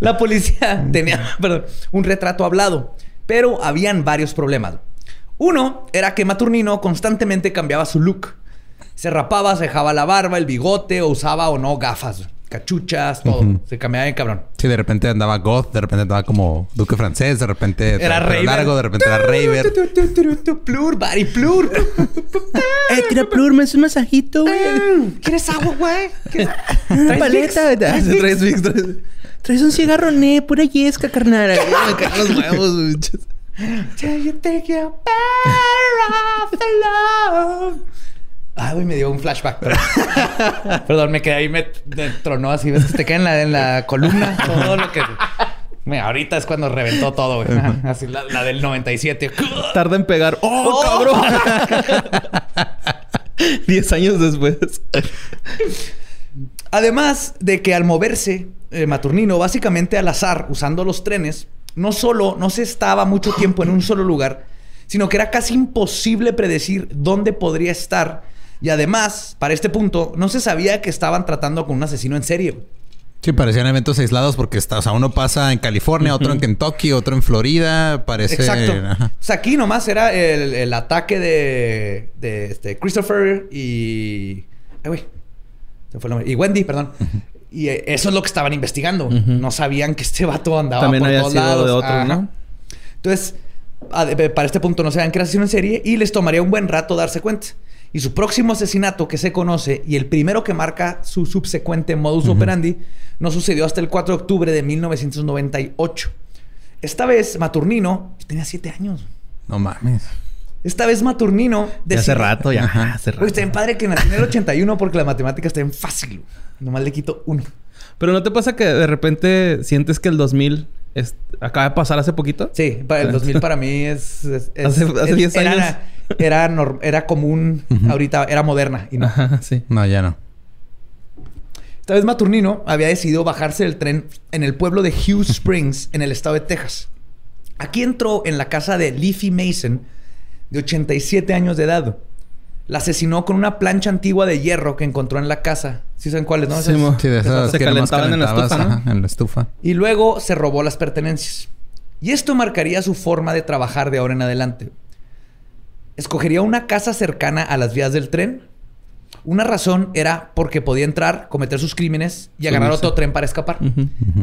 La policía tenía perdón, un retrato hablado, pero habían varios problemas. Uno era que Maturnino constantemente cambiaba su look. Se rapaba, se dejaba la barba, el bigote, o usaba o no gafas, cachuchas, todo. Se cambiaba bien cabrón. Sí, de repente andaba goth, de repente andaba como duque francés, de repente Era Raver. largo, de repente era Raver. Plur, buddy, plur. Eh, tira plurma, es un masajito, güey. ¿Quieres agua, güey? ¿Quieres- Una ¿Traes paleta. Traes traes... Traes un cigarro, ne, pura yesca, carnal. Ay, Me caen los huevos, you think you're better off alone. Ah, güey, me dio un flashback. Perdón, Perdón, me quedé ahí, me, me tronó así. ¿Ves que te queda en la, en la columna? Todo lo que... Mira, ahorita es cuando reventó todo, güey. Así, la, la del 97. Tarda en pegar. ¡Oh, cabrón! Diez años después. Además de que al moverse eh, Maturnino básicamente al azar usando los trenes, no solo no se estaba mucho tiempo en un solo lugar, sino que era casi imposible predecir dónde podría estar. Y además, para este punto, no se sabía que estaban tratando con un asesino en serie. Sí, parecían eventos aislados porque está, o sea, uno pasa en California, otro en Kentucky, otro en Florida. Parece. Exacto. Ajá. O sea, aquí nomás era el, el ataque de, de este, Christopher y. Ay, güey. Se fue el nombre. Y Wendy, perdón. Y eh, eso es lo que estaban investigando. No sabían que este vato andaba También por había todos sido lados. de otro, Ajá. ¿no? Entonces, para este punto no sabían que era asesino en serie y les tomaría un buen rato darse cuenta. Y su próximo asesinato que se conoce y el primero que marca su subsecuente modus operandi no sucedió hasta el 4 de octubre de 1998. Esta vez Maturnino tenía 7 años. No mames. Esta vez Maturnino Ya hace rato, ya. Hace Oye, rato. está bien padre que nací en el 81 porque la matemática está bien fácil. Nomás le quito uno. Pero ¿no te pasa que de repente sientes que el 2000 es- acaba de pasar hace poquito? Sí, para el 2000 para mí es... es- es- Hace- hace es- 10 era, años. Era, norm- era común. Ahorita era moderna. Y no. Ajá, sí. No, ya no. Esta vez Maturnino había decidido bajarse del tren en el pueblo de Hughes Springs, en el estado de Texas. Aquí entró en la casa de Leafy Mason, de 87 años de edad. La asesinó con una plancha antigua de hierro que encontró en la casa. ¿Sí saben cuáles, no? Sí, Esas-. Sí, de esas Se calentaban en la estufa, ¿no? ajá, en la estufa. Y luego se robó las pertenencias. Y esto marcaría su forma de trabajar de ahora en adelante. Escogería una casa cercana a las vías del tren. Una razón era porque podía entrar, cometer sus crímenes y agarrar otro tren para escapar.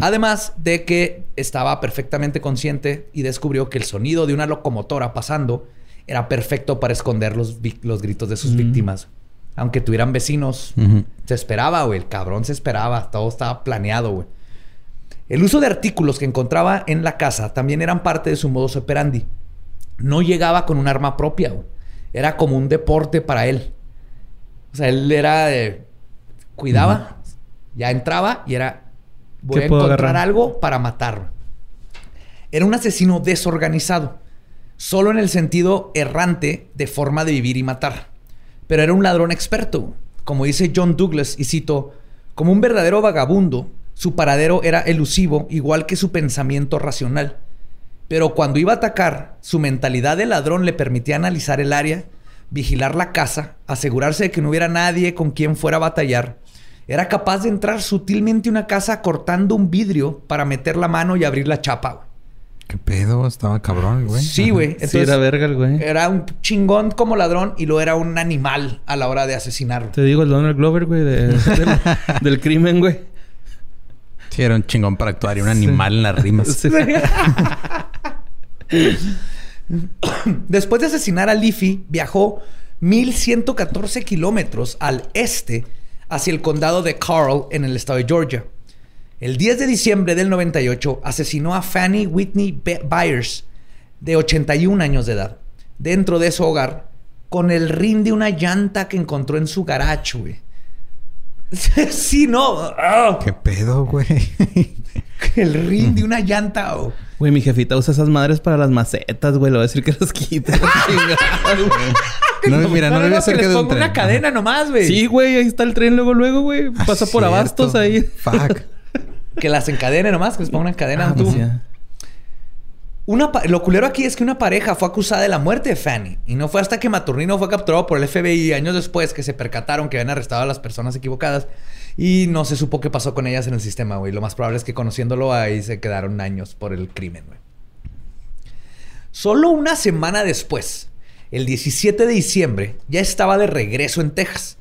Además de que estaba perfectamente consciente y descubrió que el sonido de una locomotora pasando era perfecto para esconder los, los gritos de sus víctimas. Aunque tuvieran vecinos, se esperaba, güey. El cabrón se esperaba. Todo estaba planeado, güey. El uso de artículos que encontraba en la casa también eran parte de su modus operandi. No llegaba con un arma propia, güey. Era como un deporte para él. O sea, él era de... Cuidaba, ya entraba y era... Voy ¿Qué a encontrar agarrar? algo para matarlo. Era un asesino desorganizado. Solo en el sentido errante de forma de vivir y matar. Pero era un ladrón experto. Como dice John Douglas, y cito, como un verdadero vagabundo, su paradero era elusivo, igual que su pensamiento racional. Pero cuando iba a atacar, su mentalidad de ladrón le permitía analizar el área, vigilar la casa, asegurarse de que no hubiera nadie con quien fuera a batallar era capaz de entrar sutilmente a una casa cortando un vidrio para meter la mano y abrir la chapa. ¿Qué pedo? Estaba cabrón, güey. Sí, güey. Sí, era verga el güey. Era un chingón como ladrón y lo era un animal a la hora de asesinarlo. Te digo, el Donald Glover, güey, de- del, del crimen, güey. Sí, era un chingón para actuar y un animal en las rimas. Sí. Después de asesinar a Leafy, viajó 1114 kilómetros al este hacia el condado de Carl en el estado de Georgia. El 10 de diciembre del 98 asesinó a Fanny Whitney Byers, de 81 años de edad, dentro de su hogar, con el rin de una llanta que encontró en su garage, güey. sí, no. Ah, ¿Qué pedo, güey? el rin de una llanta. oh. Güey, mi jefita usa esas madres para las macetas, güey. Le voy a decir que las quite. no, mira, no, le voy a hacer que que les de un ponga tren. una cadena nomás, güey. sí, güey, ahí está el tren luego, luego, güey. Ah, Pasa por cierto. abastos ahí. Fuck. Que las encadene nomás, que les ponga una cadena. Ah, tú. pues. Una lo culero aquí es que una pareja fue acusada de la muerte de Fanny. Y no fue hasta que Maturnino fue capturado por el FBI años después que se percataron que habían arrestado a las personas equivocadas. Y no se supo qué pasó con ellas en el sistema, güey. Lo más probable es que conociéndolo ahí se quedaron años por el crimen, güey. Solo una semana después, el 17 de diciembre, ya estaba de regreso en Texas.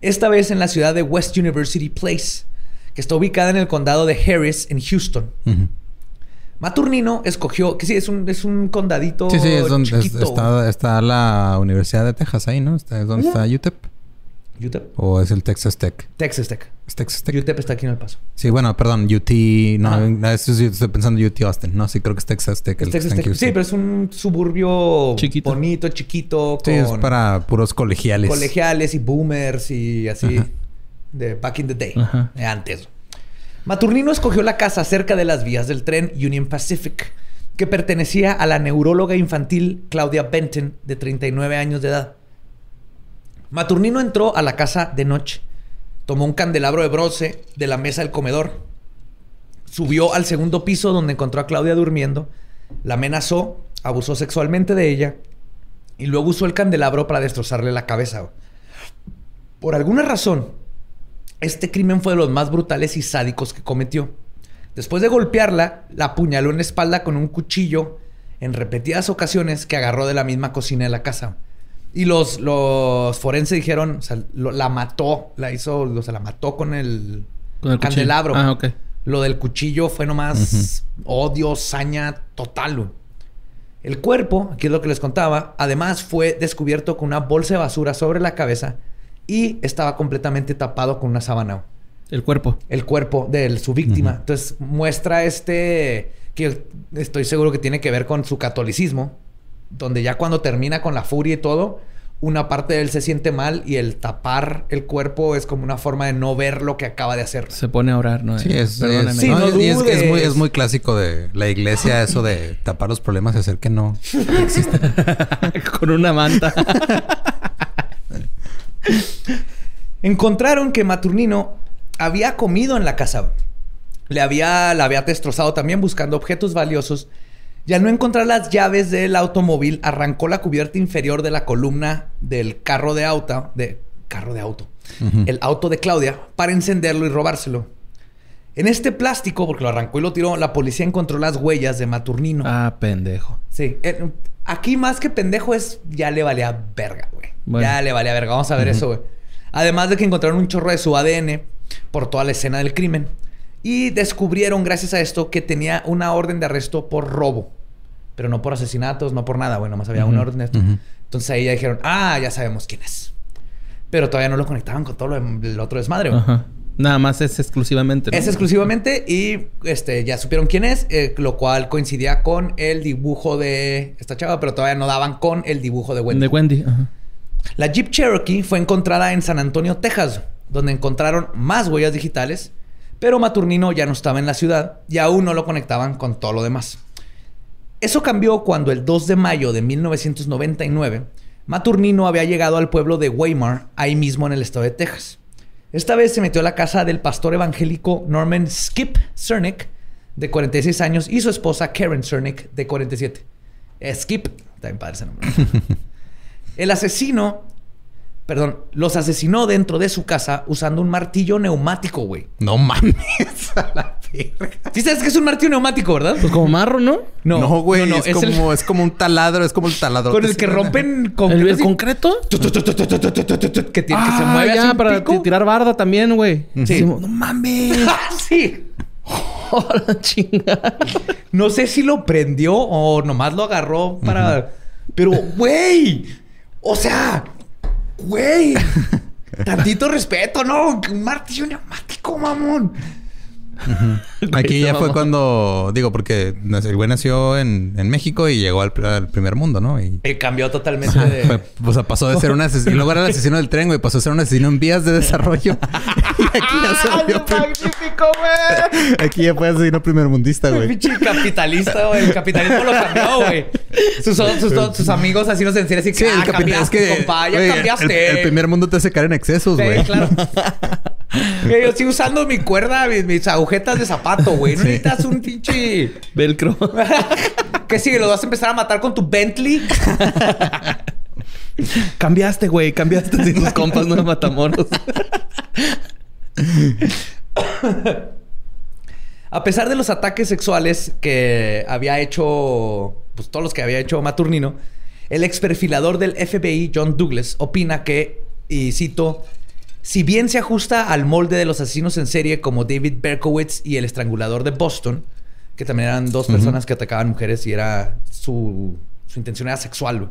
Esta vez en la ciudad de West University Place, que está ubicada en el condado de Harris, en Houston. Maturnino escogió, que sí, es un, es un condadito Sí, sí, es donde es- está, está la Universidad de Texas ahí, ¿no? Está, es donde está UTEP. UTEP. ¿O es el Texas Tech? Texas Tech. Es Texas Tech. UTEP está aquí en El Paso. Sí, bueno, perdón, UT. No, Ajá. no, eso sí, estoy pensando en UT Austin. No, sí, creo que es Texas Tech. Es Texas Tech. Sí, pero es un suburbio Chiquito. bonito, chiquito, Sí, es para puros colegiales. colegiales y boomers y así. Ajá. De back in the day. Ajá. de antes. Maturnino escogió la casa cerca de las vías del tren Union Pacific, que pertenecía a la neuróloga infantil Claudia Benton, de 39 años de edad. Maturnino entró a la casa de noche, tomó un candelabro de bronce de la mesa del comedor, subió al segundo piso donde encontró a Claudia durmiendo, la amenazó, abusó sexualmente de ella y luego usó el candelabro para destrozarle la cabeza. Por alguna razón, este crimen fue de los más brutales y sádicos que cometió. Después de golpearla, la apuñaló en la espalda con un cuchillo en repetidas ocasiones que agarró de la misma cocina de la casa. Y los, los forenses dijeron, o sea, lo- la mató, la hizo, o sea, la mató con el, Con el candelabro. Ah, ok. Lo del cuchillo fue nomás odio, saña total. El cuerpo, aquí es lo que les contaba, además fue descubierto con una bolsa de basura sobre la cabeza y estaba completamente tapado con una sábana. El cuerpo. El cuerpo de su víctima. Entonces muestra este que estoy seguro que tiene que ver con su catolicismo, donde ya cuando termina con la furia y todo, una parte de él se siente mal y el tapar el cuerpo es como una forma de no ver lo que acaba de hacer. Se pone a orar, ¿no? Sí, es, Perdónenme. es- Sí, no y es, es muy, es muy clásico de la iglesia eso de tapar los problemas y hacer que no existen. Con una manta. Encontraron que Maturnino había comido en la casa. Le había, la había destrozado también buscando objetos valiosos. Y al no encontrar las llaves del automóvil, arrancó la cubierta inferior de la columna del carro de auto, de carro de auto, el auto de Claudia, para encenderlo y robárselo. En este plástico, porque lo arrancó y lo tiró, la policía encontró las huellas de Maturnino. ah, pendejo. Sí. Eh, aquí más que pendejo es ya le valía verga, güey. Bueno. Ya le valía verga. Vamos a ver eso, güey. Además de que encontraron un chorro de su ADN por toda la escena del crimen. Y descubrieron, gracias a esto, que tenía una orden de arresto por robo. Pero no por asesinatos, no por nada, güey. Nomás había una orden de esto. ujú. Entonces ahí ya dijeron, ah, ya sabemos quién es. Pero todavía no lo conectaban con todo lo dem- el otro desmadre. Ajá. Nada más es exclusivamente. ¿no? Es exclusivamente y este ya supieron quién es, eh, lo cual coincidía con el dibujo de esta chava, pero todavía no daban con el dibujo de Wendy. De Wendy. Ajá. La Jeep Cherokee fue encontrada en San Antonio, Texas, donde encontraron más huellas digitales, pero Maturnino ya no estaba en la ciudad y aún no lo conectaban con todo lo demás. Eso cambió cuando el 2 de mayo de 1999, Maturnino había llegado al pueblo de Weimar, ahí mismo en el estado de Texas. Esta vez se metió a la casa del pastor evangélico Norman Skip Cernick, de 46 años, y su esposa Karen Cernick, de 47. Eh, Skip, también padre ese nombre. El asesino perdón, los asesinó dentro de su casa usando un martillo neumático, güey. No mames. A la verga. Sí sabes que es un martillo neumático, ¿verdad? Pues como marro, ¿no? No, güey. no, no, es, es el- como, es como un taladro. Es como el taladro. con el que rompen con ¿El, el concreto? que tiene que se Ah, mueve ya, para tirar barda también, güey. Sí. No mames. Ah, sí. Hola, chinga. No sé si lo prendió o nomás lo agarró para. Pero, güey. O sea, güey. Tantito respeto, ¿no? Un martillo neumático, mamón. Aquí ya fue cuando... Digo, porque el güey nació en, en México y llegó al, al primer mundo, ¿no? Y... Eh, cambió totalmente de. Fue- o sea, pasó de ser un asesino... Y luego era el asesino del tren, güey. Pasó a ser un asesino en vías de desarrollo. aquí ya se volvió... prim- magnífico, güey! Aquí ya fue asesino primermundista, güey. pinche capitalista, güey. El capitalismo lo cambió, güey. Sus, sus, sus amigos así nos decían así que, Sí, ah, el. Es cambiaste, que... compa, ya cambiaste. El, el primer mundo te hace caer en excesos, Sí, güey. claro. Güey, yo estoy usando mi cuerda, mis, mis agujetas de zapato, güey. No Sí. necesitas un pinche... Velcro. ¿Qué sigue? ¿Lo vas a empezar a matar con tu Bentley? cambiaste, güey. Cambiaste si tus compas no eran matamoros. A pesar de los ataques sexuales que había hecho, pues todos los que había hecho Maturnino, el ex perfilador del FBI, John Douglas, opina que, y cito, si bien se ajusta al molde de los asesinos en serie como David Berkowitz y el estrangulador de Boston, que también eran dos personas que atacaban mujeres y era su, su intención era sexual.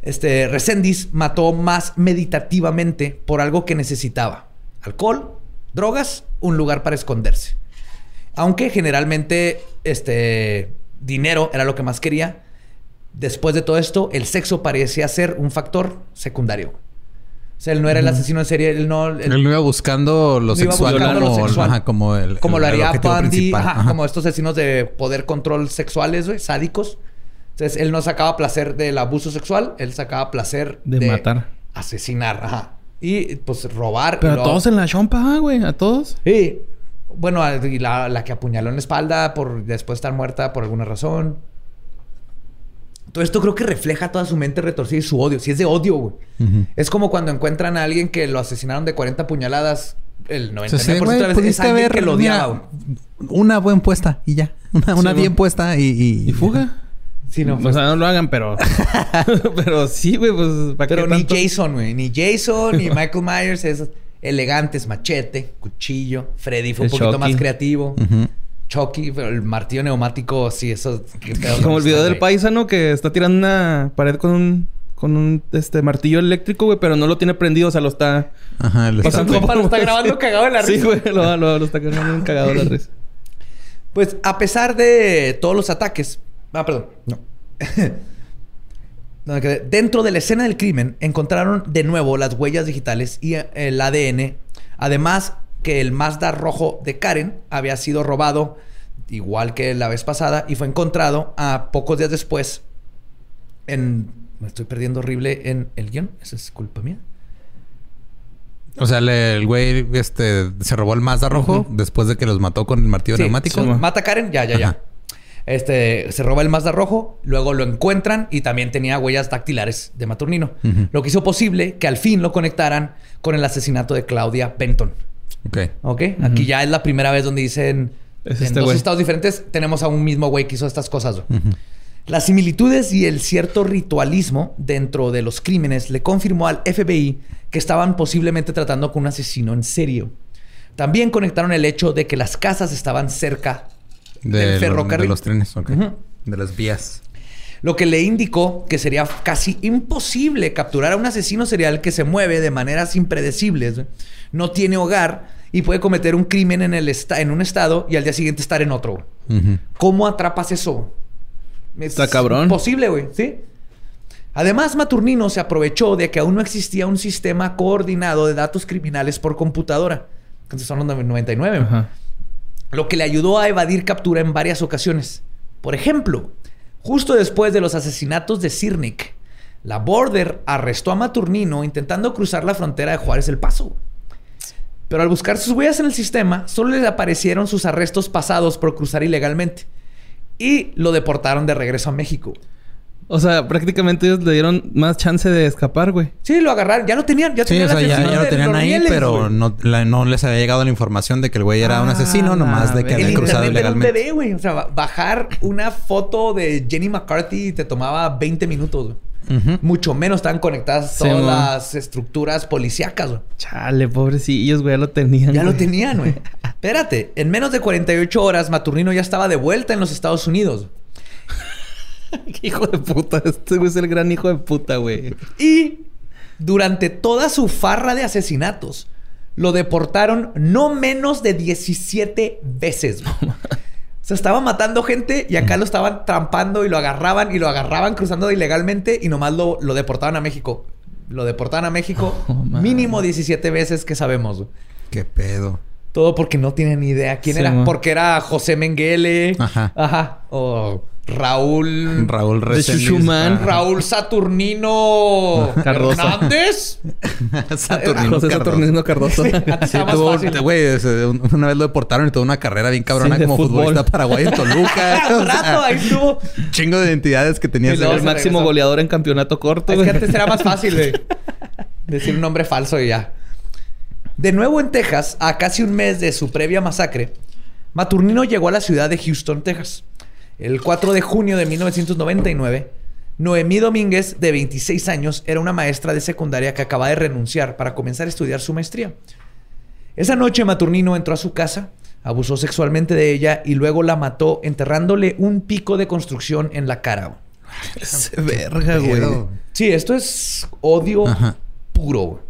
Este, Resendiz mató más meditativamente por algo que necesitaba. Alcohol, drogas, un lugar para esconderse. Aunque generalmente este dinero era lo que más quería. Después de todo esto, el sexo parecía ser un factor secundario. O sea, él no era el asesino en serie, él no... él- Él no iba buscando lo No iba sexual buscando lo como, sexual. ajá, como el como el- lo haría ajá, Ajá. como estos asesinos de poder control sexuales, güey, sádicos. Entonces, él no sacaba placer del abuso sexual, él sacaba placer De matar. Asesinar, ajá. Y pues robar. Pero a todos en la chompa, güey. A todos. Sí. Bueno, a- y la, la que apuñaló en la espalda por después de estar muerta por alguna razón. Todo esto creo que refleja toda su mente retorcida y su odio. Si es de odio, güey. Es como cuando encuentran a alguien que lo asesinaron de 40 puñaladas. El 99% O sea, sí, de güey, las veces es alguien que lo odiaba, una, una buen puesta y ya. Una, una Sí, bien puesta y... Y, Y fuga. Sí, no. O sea, no lo hagan, pero... pero sí, güey, pues... ¿para Pero qué ni tanto? Jason, güey. Ni Jason, ni Michael Myers. Esos elegantes. Machete, cuchillo. Freddy fue un poquito Chucky. más creativo. Chucky, pero el martillo neumático, sí, eso... Como el video del paisano que está tirando una pared con un... Con un este martillo eléctrico, güey, pero no lo tiene prendido, o sea, lo está... Ajá. el- O sea, Pasando tu compa lo está grabando cagado de la Sí, risa. güey, lo, lo- lo está bien cagado de la risa. Pues a pesar de todos los ataques. Ah, perdón. No. No, que Dentro de la escena del crimen encontraron de nuevo las huellas digitales y eh, el ADN. Además que el Mazda rojo de Karen había sido robado igual que la vez pasada y fue encontrado a pocos días después en... Me estoy perdiendo horrible en el guion. Esa es culpa mía. O sea, le- el güey este, se robó el Mazda rojo después de que los mató con el martillo Sí, neumático. sí, mata a Karen, ya, ya, ya. Este, se roba el Mazda rojo, luego lo encuentran y también tenía huellas dactilares de Maturnino. Lo que hizo posible que al fin lo conectaran con el asesinato de Claudia Benton. Ok. ¿Ok? Aquí ya es la primera vez donde dicen Es en este dos estados diferentes tenemos a un mismo güey que hizo estas cosas. Las similitudes y el cierto ritualismo dentro de los crímenes le confirmó al FBI que estaban posiblemente tratando con un asesino en serio. También conectaron el hecho de que las casas estaban cerca De, del lo- ferrocarril. de los trenes. De las vías. Lo que le indicó que sería casi imposible capturar a un asesino serial que se mueve de maneras impredecibles, no tiene hogar y puede cometer un crimen en, el en un estado y al día siguiente estar en otro. ¿Cómo atrapas eso? Es Está cabrón. Imposible, güey, ¿sí? Además, Maturnino se aprovechó de que aún no existía un sistema coordinado de datos criminales por computadora. Entonces son los 99. güey Ajá. Lo que le ayudó a evadir captura en varias ocasiones. Por ejemplo, justo después de los asesinatos de Sirnik, la Border arrestó a Maturnino intentando cruzar la frontera de Juárez El Paso. Pero al buscar sus huellas en el sistema, solo le aparecieron sus arrestos pasados por cruzar ilegalmente. Y lo deportaron de regreso a México. O sea, prácticamente ellos le dieron más chance de escapar, güey. Sí, lo agarraron. Ya lo tenían. Ya Sí, tenían o sea, ya, lo tenían ahí, pero no, la- no les había llegado la información de que el güey era un Ah, asesino, nomás de que había cruzado internet era un ilegalmente. bebé, güey. O sea, ba- bajar una foto de Jenny McCarthy te tomaba 20 minutos, güey. Mucho menos estaban conectadas todas las estructuras policíacas, güey. Chale, pobrecillos, güey, ya lo tenían. Ya lo tenían, güey. Espérate, en menos de 48 horas, Maturnino ya estaba de vuelta en los Estados Unidos. hijo de puta. Este güey es el gran hijo de puta, güey. Y durante toda su farra de asesinatos, lo deportaron no menos de 17 veces. güey. O sea, estaba matando gente y acá lo estaban trampando y lo agarraban y lo agarraban cruzando ilegalmente y nomás lo, lo deportaban a México. Lo deportaban a México Oh, mínimo 17 veces que sabemos. Qué pedo. Todo porque no tienen ni idea quién Sí, era. man. Porque era José Menguele. Ajá. Ajá. O Raúl. Raúl De Reséndiz. Chuchumán. Raúl Saturnino Cardoso. Hernández. Saturnino José. Saturnino Cardoso. Sí, tuvo, ese- un- una vez lo deportaron y tuvo una carrera bien cabrona Sí, como fútbol. futbolista paraguayo en Toluca. O sea, ahí estuvo. Chingo de identidades que tenía Y ese luego el máximo regresó. goleador en campeonato corto, Es que antes era más fácil, güey. Decir un nombre falso y ya. De nuevo en Texas, a casi un mes de su previa masacre, Maturnino llegó a la ciudad de Houston, Texas. El 4 de junio de 1999, Noemí Domínguez, de 26 años, era una maestra de secundaria que acaba de renunciar para comenzar a estudiar su maestría. Esa noche Maturnino entró a su casa, abusó sexualmente de ella y luego la mató enterrándole un pico de construcción en la cara. Ese verga, güey. Sí, esto es odio Ajá. puro.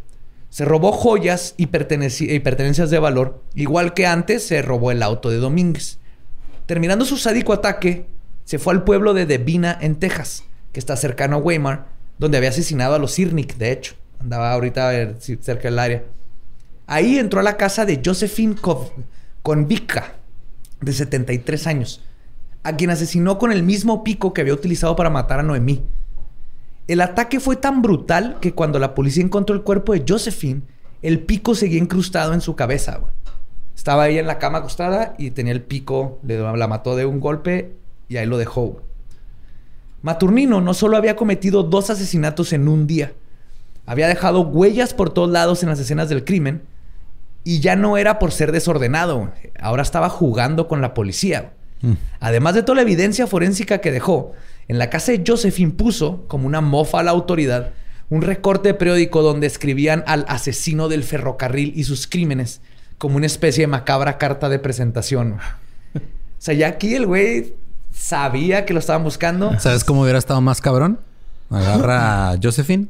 Se robó joyas y, y pertenencias de valor, igual que antes se robó el auto de Domínguez. Terminando su sádico ataque, se fue al pueblo de Devina, en Texas, que está cercano a Weimar, donde había asesinado a los Sirnik, de hecho. Andaba ahorita cerca del área. Ahí entró a la casa de Josephine Kov- Konvika, de 73 años, a quien asesinó con el mismo pico que había utilizado para matar a Noemí. El ataque fue tan brutal que cuando la policía encontró el cuerpo de Josephine, el pico seguía incrustado en su cabeza. güey. Estaba ella en la cama acostada y tenía el pico, le, la mató de un golpe y ahí lo dejó. Maturnino no solo había cometido dos asesinatos en un día, había dejado huellas por todos lados en las escenas del crimen y ya no era por ser desordenado, ahora estaba jugando con la policía. Mm. Además de toda la evidencia forénsica que dejó, en la casa de Josephine puso, como una mofa a la autoridad, un recorte de periódico donde escribían al asesino del ferrocarril y sus crímenes como una especie de macabra carta de presentación. O sea, ya aquí el güey sabía que lo estaban buscando. ¿Sabes cómo hubiera estado más cabrón? Agarra a Josephine,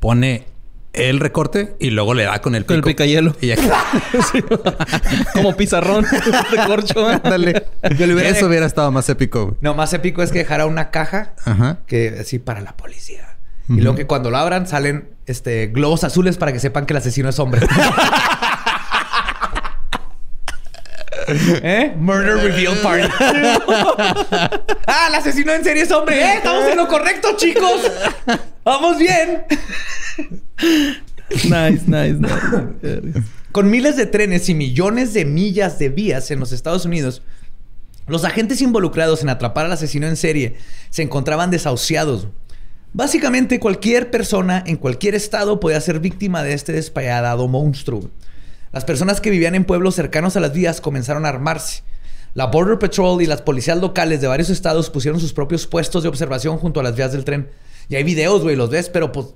pone el recorte y luego le da con el Con el pico. picayelo. Y ya. Como pizarrón de corcho. Ándale. Yo le hubiera Eso de- hubiera estado más épico. güey. No, más épico es que dejara una caja Ajá. que así para la policía. Y luego que cuando lo abran salen este globos azules para que sepan que el asesino es hombre. ¿Eh? Murder Reveal Party. ah, el asesino en serie es hombre. ¡Eh! Estamos en lo correcto, chicos. Vamos bien. Nice, nice, nice. Con miles de trenes y millones de millas de vías en los Estados Unidos, los agentes involucrados en atrapar al asesino en serie se encontraban desahuciados. Básicamente cualquier persona en cualquier estado podía ser víctima de este despayadado monstruo. Las personas que vivían en pueblos cercanos a las vías comenzaron a armarse. La Border Patrol y las policías locales de varios estados pusieron sus propios puestos de observación junto a las vías del tren. Y hay videos, güey, los ves, pero pues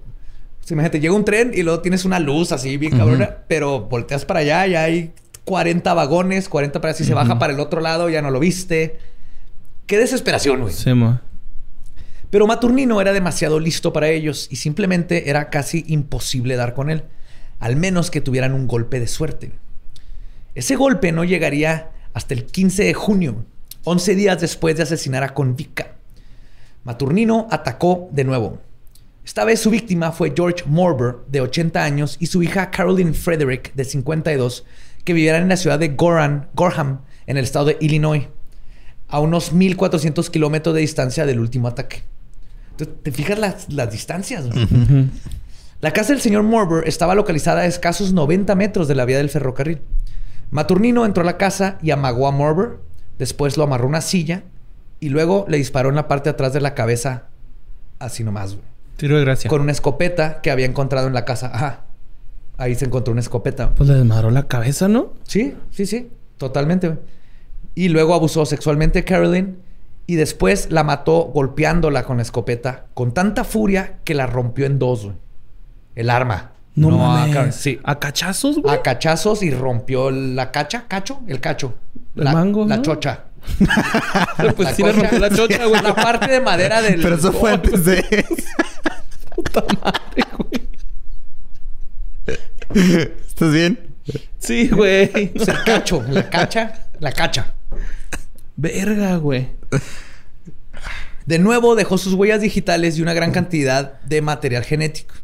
imagínate, llega un tren y luego tienes una luz así bien cabrona, pero volteas para allá y hay 40 vagones, 40 para si se baja para el otro lado, ya no lo viste. Qué desesperación, güey. Sí, mo. Pero Maturnino era demasiado listo para ellos y simplemente era casi imposible dar con él, al menos que tuvieran un golpe de suerte. Ese golpe no llegaría hasta el 15 de junio, 11 días después de asesinar a Convica. Maturnino atacó de nuevo. Esta vez su víctima fue George Morber, de 80 años, y su hija Caroline Frederick, de 52, que vivían en la ciudad de Goran, Gorham, en el estado de Illinois, a unos 1400 kilómetros de distancia del último ataque. ¿te fijas las, distancias? La casa del señor Morber estaba localizada a escasos 90 metros de la vía del ferrocarril. Maturnino entró a la casa y amagó a Morber, después lo amarró a una silla y luego le disparó en la parte de atrás de la cabeza Así nomás, güey. Tiro de gracia. Con una escopeta que había encontrado en la casa. Ajá. Ahí se encontró una escopeta. Pues le desmadró la cabeza, ¿no? Sí, sí, sí. Totalmente, güey. Y luego abusó sexualmente a Carolyn. Y después la mató golpeándola con la escopeta con tanta furia que la rompió en dos, güey. El arma. No, a mames. Carolyn. Sí. ¿A cachazos, güey? A cachazos y rompió la cacha, cacho, el cacho. El la, mango, La ¿no? chocha. pues La sí le rompió la chocha, güey. La parte de madera del. Pero eso fue antes de... Puta madre, güey. ¿Estás bien? Sí, güey. O sea, el cacho, la cacha, la cacha. Verga, güey. De nuevo dejó sus huellas digitales y una gran cantidad de material genético.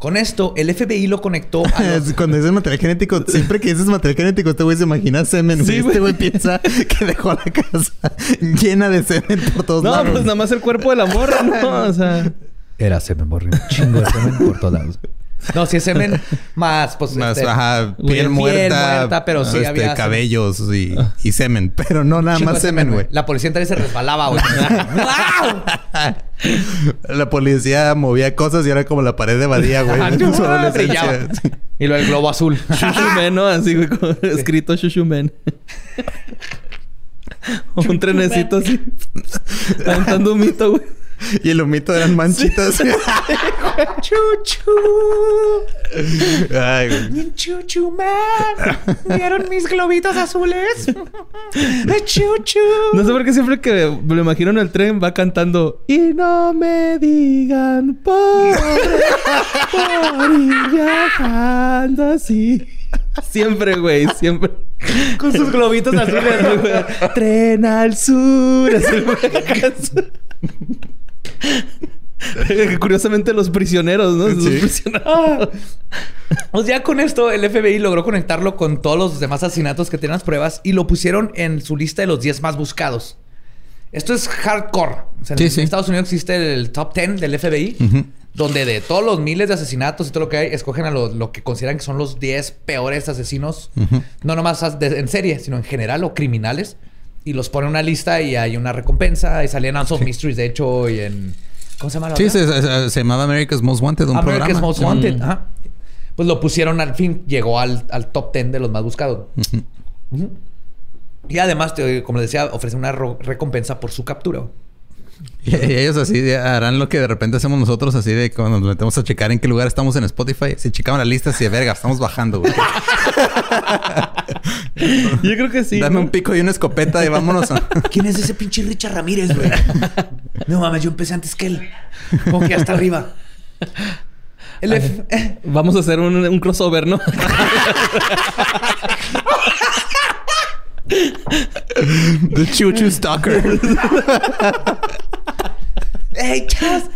Con esto, el FBI lo conectó a los... Cuando dices material genético, siempre que dices material genético, este güey se imagina semen. güey. Sí, este güey. piensa que dejó la casa llena de semen por todos No, lados. pues nada más el cuerpo de la morra, ¿no? O sea... Era semen, borre. Un chingo de semen por todos lados. No, sí es semen más, pues... Más, este, ajá, piel piel muerta. muerta, pero sí este, había cabellos y, y semen. Pero no nada más semen, güey. La policía entraba y se resbalaba, güey. La policía movía cosas y era como la pared de Badía, güey. Brillaba. Y lo del globo azul. Shushumen, ¿no? Así, güey, escrito Shushumen. Un trenecito así. Cantando un mito, güey. Y el humito eran manchitas. Chuchu. Ay, güey. Chuchu man. ¿Vieron mis globitos azules? Chuchu. No sé por qué siempre que me lo imagino en el tren va cantando Y no me digan pobre por ir viajando así. Siempre, güey, siempre. Con sus globitos azules, güey. Tren al sur. Así, güey. Curiosamente los prisioneros, ¿no? Los Sí. prisioneros. O sea, con esto el FBI logró conectarlo con todos los demás asesinatos que tenían las pruebas y lo pusieron en su lista de los 10 más buscados. Esto es hardcore. O sea, Sí, en sí. Estados Unidos existe el top 10 del FBI, donde de todos los miles de asesinatos y todo lo que hay, escogen a lo, lo que consideran que son los 10 peores asesinos, no nomás de- en serie, sino en general o criminales, y los ponen en una lista y hay una recompensa. Y salían Unsolved Mysteries, de hecho, y en. ¿Cómo se llama la Sí, se, se- se llamaba America's Most Wanted, un America's programa. Most Wanted. Ajá. Pues lo pusieron al fin, llegó al, al top 10 de los más buscados. Y además, como les decía, ofrece una recompensa por su captura. Y, y ellos así harán lo que de repente hacemos nosotros, así de cuando nos metemos a checar en qué lugar estamos en Spotify. Si checaban la lista, así de verga, estamos bajando, güey. Yo creo que sí. Dame ¿no? un pico y una escopeta y vámonos. a- ¿Quién es ese pinche Richard Ramírez, güey? no mames, yo empecé antes que él. Como que hasta arriba. El F- Vamos a hacer un, un crossover, ¿no? The Choo Choo Stalker. ¡Hey, chavos!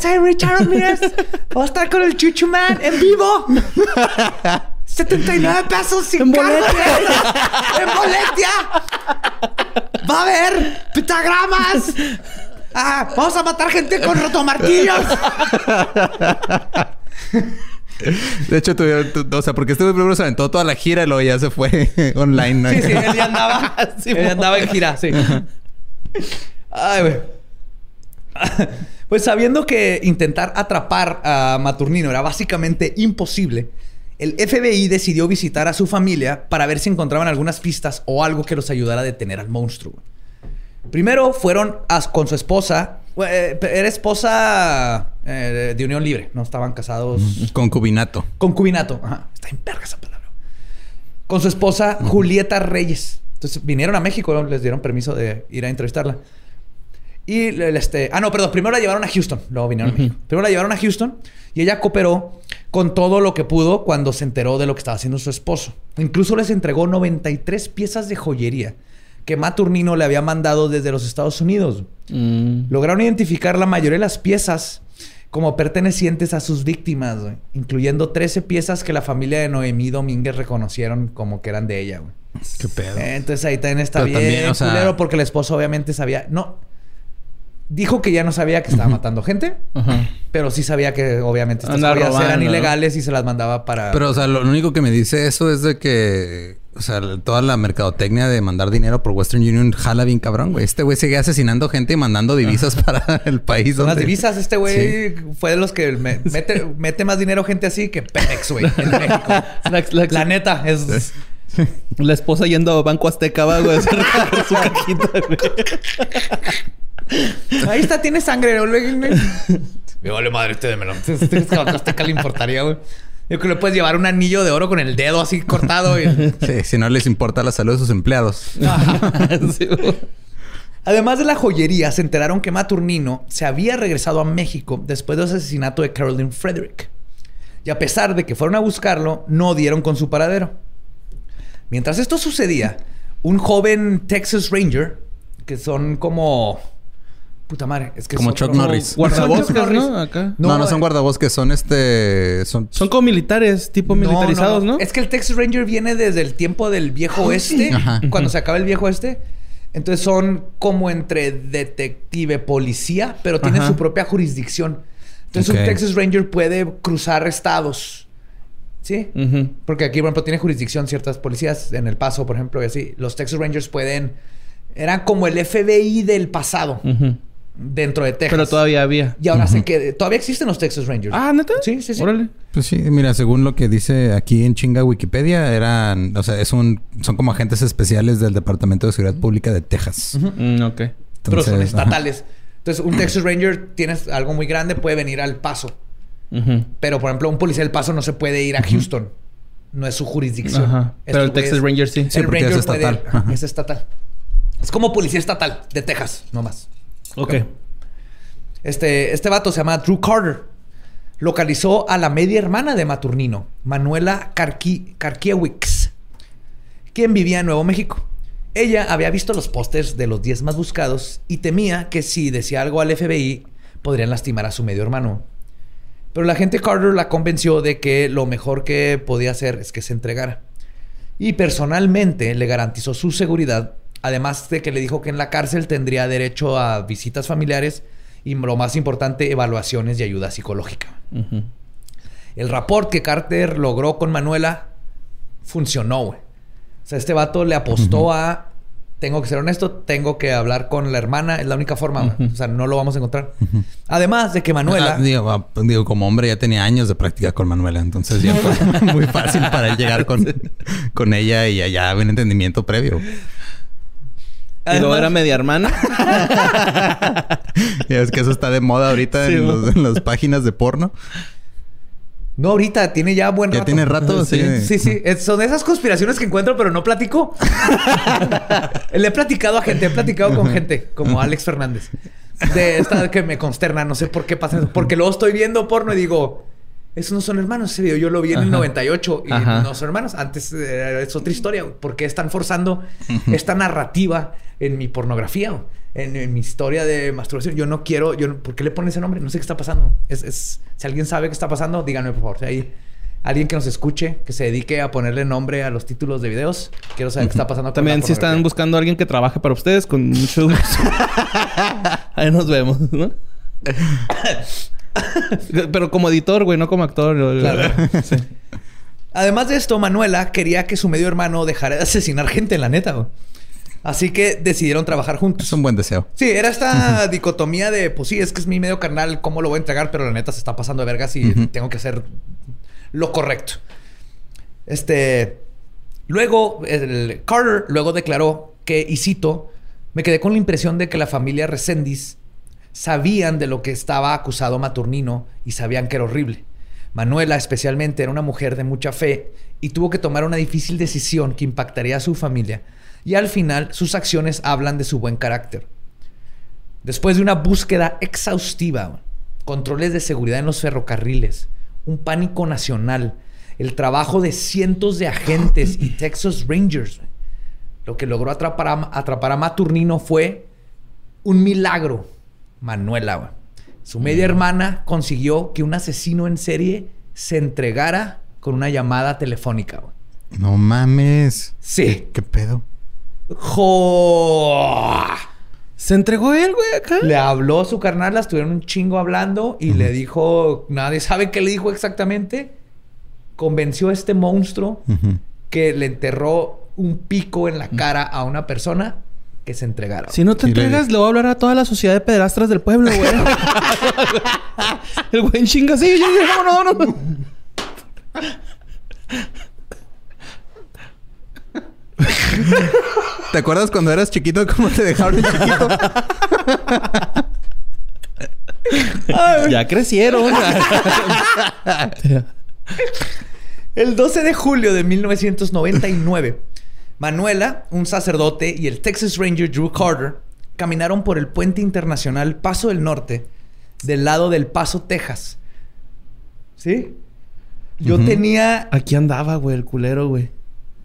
Soy Richard Ramírez. Voy a estar con el Chuchu Man en vivo. 79 pesos sin En cargo. ¡En boletia! ¡Va a haber pentagramas! Ah, vamos a matar gente con rotomartillos. De hecho, tuvieron, tu- o sea, porque este güey primero se aventó toda la gira y luego ya se fue online. ¿no? Sí, sí, él ya andaba. él ya andaba en gira, sí. Ay, güey. Pues sabiendo que intentar atrapar a Maturnino era básicamente imposible, el FBI decidió visitar a su familia para ver si encontraban algunas pistas o algo que los ayudara a detener al monstruo. Primero fueron a- con su esposa. eh, Era esposa eh, de unión libre, no estaban casados. Concubinato. Concubinato. Ajá. Está en verga esa palabra. Con su esposa Julieta Reyes. Entonces vinieron a México, ¿no? les dieron permiso de ir a entrevistarla. Y este. Ah, no, perdón. Primero la llevaron a Houston. Luego vinieron a México. Primero la llevaron a Houston y ella cooperó con todo lo que pudo cuando se enteró de lo que estaba haciendo su esposo. Incluso les entregó 93 piezas de joyería que Maturnino le había mandado desde los Estados Unidos. Mm. Lograron identificar la mayoría de las piezas como pertenecientes a sus víctimas, güey, incluyendo 13 piezas que la familia de Noemí Domínguez reconocieron como que eran de ella, güey. Qué pedo. Eh, Entonces ahí también está Pero bien también, o sea- culero porque el esposo obviamente sabía, no, dijo que ya no sabía que estaba matando gente, pero sí sabía que obviamente estas eran robando, ¿no? ilegales y se las mandaba para... Pero, o sea, lo único que me dice eso es de que o sea, toda la mercadotecnia de mandar dinero por Western Union jala bien cabrón, güey. Este güey sigue asesinando gente y mandando divisas para el país. Las divisas, este güey fue de los que mete, mete, más dinero gente así que Pemex, güey, en México. La, neta, es... La esposa yendo a Banco Azteca, va, güey, a cerrar su cajita, güey. Ahí está, tiene sangre. Me vale madre este de melón. Este Azteca le importaría, güey. Yo creo que le puedes llevar un anillo de oro con el dedo así cortado. Sí, si no les importa la salud de sus empleados. Además de la joyería, se enteraron que Maturnino se había regresado a México después del asesinato de Carolyn Frederick. Y a pesar de que fueron a buscarlo, no dieron con su paradero. Mientras esto sucedía, un joven Texas Ranger, que son como Puta madre, es que como Chuck Norris. Guardabosques, ¿no? Acá. No, no, son guardabosques, son este. Son, son como militares, tipo militarizados, no, Es que el Texas Ranger viene desde el tiempo del viejo oeste, cuando se acaba el viejo oeste. Entonces son como entre detective, policía, pero tienen su propia jurisdicción. Entonces un Texas Ranger puede cruzar estados. ¿Sí? Porque aquí, por ejemplo, tiene jurisdicción ciertas policías. En El Paso, por ejemplo, y así. Los Texas Rangers pueden... Eran como el FBI del pasado dentro de Texas. Pero todavía había. Y ahora sé que todavía existen los Texas Rangers. Ah, ¿neta? Sí, sí, sí. Órale. Pues sí, mira, según lo que dice aquí en chinga Wikipedia, eran, o sea, es un, son como agentes especiales del Departamento de Seguridad Pública de Texas. Mm, ok. Pero son estatales. Entonces, un Texas Ranger tienes algo muy grande, puede venir al paso. Pero, por ejemplo, un policía del paso no se puede ir a Houston. No es su jurisdicción. Pero el Texas Ranger sí. El Ranger es estatal. es estatal. Es como policía estatal de Texas, nomás. Ok. Este, este vato se llama Drew Carter. Localizó a la media hermana de Maturnino, Manuela Karkiewicz, quien vivía en Nuevo México. Ella había visto los pósters de los 10 más buscados y temía que si decía algo al FBI podrían lastimar a su medio hermano. Pero la gente Carter la convenció de que lo mejor que podía hacer es que se entregara. Y personalmente le garantizó su seguridad Además de que le dijo que en la cárcel tendría derecho a visitas familiares y lo más importante, evaluaciones y ayuda psicológica. El rapport que Carter logró con Manuela funcionó, güey. O sea, este vato le apostó a tengo que ser honesto, tengo que hablar con la hermana, es la única forma, o sea, no lo vamos a encontrar. Además de que Manuela... Ah, digo, como hombre ya tenía años de práctica con Manuela, entonces ya fue muy fácil para él llegar con, con ella y allá había un entendimiento previo. ¿Y luego era media hermana? es que eso está de moda ahorita en, las páginas de porno. No, ahorita tiene ya buen rato. Ya tiene rato, sí. Sí, sí. Son esas conspiraciones que encuentro, pero no platico. Le he platicado a gente, he platicado con gente, como Alex Fernández. De esta que me consterna, no sé por qué pasa eso. Porque luego estoy viendo porno y digo, esos no son hermanos. Ese video yo lo vi en el 98 y no son hermanos. Antes eh, es otra historia. ¿Por qué están forzando esta narrativa en mi pornografía? En, mi historia de masturbación. Yo no quiero... Yo, ¿Por qué le ponen ese nombre? No sé qué está pasando. Es, si alguien sabe qué está pasando, díganme por favor. Si hay alguien que nos escuche, que se dedique a ponerle nombre a los títulos de videos, quiero saber qué está pasando. También si están buscando a alguien que trabaje para ustedes, con mucho gusto. Ahí nos vemos, ¿no? Pero como editor, güey, no como actor. Además de esto, Manuela quería que su medio hermano dejara de asesinar gente, la neta, güey. Así que decidieron trabajar juntos. Es un buen deseo. Sí, era esta dicotomía de, pues sí, es que es mi medio carnal, ¿cómo lo voy a entregar? Pero la neta se está pasando de vergas y tengo que hacer lo correcto. Este. Luego, el Carter luego declaró que, y cito, me quedé con la impresión de que la familia Resendis sabían de lo que estaba acusado Maturnino y sabían que era horrible. Manuela especialmente era una mujer de mucha fe y tuvo que tomar una difícil decisión que impactaría a su familia y al final sus acciones hablan de su buen carácter. Después de una búsqueda exhaustiva, controles de seguridad en los ferrocarriles, un pánico nacional, el trabajo de cientos de agentes y Texas Rangers, lo que logró atrapar a, atrapar a Maturnino fue un milagro Manuela. Su media hermana consiguió que un asesino en serie se entregara con una llamada telefónica. No mames. Sí. ¿Qué pedo? ¿Se entregó él, güey, acá? Le habló su carnal, estuvieron un chingo hablando y le dijo, nadie sabe qué le dijo exactamente. Convenció a este monstruo que le enterró un pico en la cara a una persona que se entregara. Si no te Sí, entregas, le voy a hablar a toda la sociedad de pedrastras del pueblo, güey. El güey en chinga, sí, sí, sí, vámonos, vámonos. ¿Te acuerdas cuando eras chiquito cómo te dejaron de chiquito? Ya crecieron. El 12 de julio de 1999, Manuela, un sacerdote, y el Texas Ranger Drew Carter caminaron por el puente internacional Paso del Norte del lado del Paso, Texas. ¿Sí? Yo tenía... Aquí andaba, güey, el culero, güey.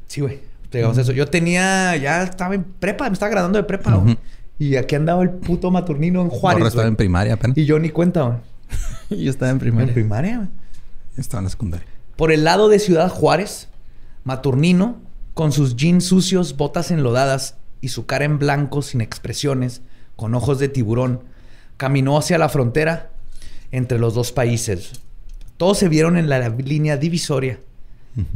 Sí, güey. Digamos eso. Yo tenía... Ya estaba en prepa. Me estaba graduando de prepa, güey. Y aquí andaba el puto Maturnino en Juárez, Morra estaba en primaria apenas. Y yo ni cuenta, güey. Yo estaba en En primaria. primaria, güey. Estaba en la secundaria. Por el lado de Ciudad Juárez, Maturnino, con sus jeans sucios, botas enlodadas y su cara en blanco sin expresiones, con ojos de tiburón, caminó hacia la frontera entre los dos países. Todos se vieron en la línea divisoria.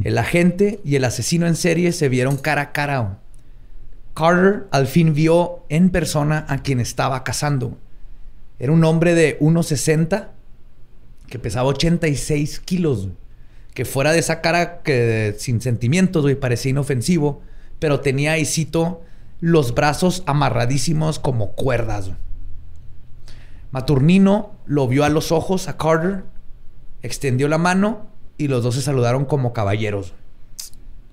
El agente y el asesino en serie se vieron cara a cara. Carter al fin vio en persona a quien estaba cazando. Era un hombre de 1,60 que pesaba 86 kilos. Que fuera de esa cara que sin sentimientos, güey, parecía inofensivo. Pero tenía, y cito, los brazos amarradísimos como cuerdas. güey. Maturnino lo vio a los ojos a Carter, extendió la mano y los dos se saludaron como caballeros.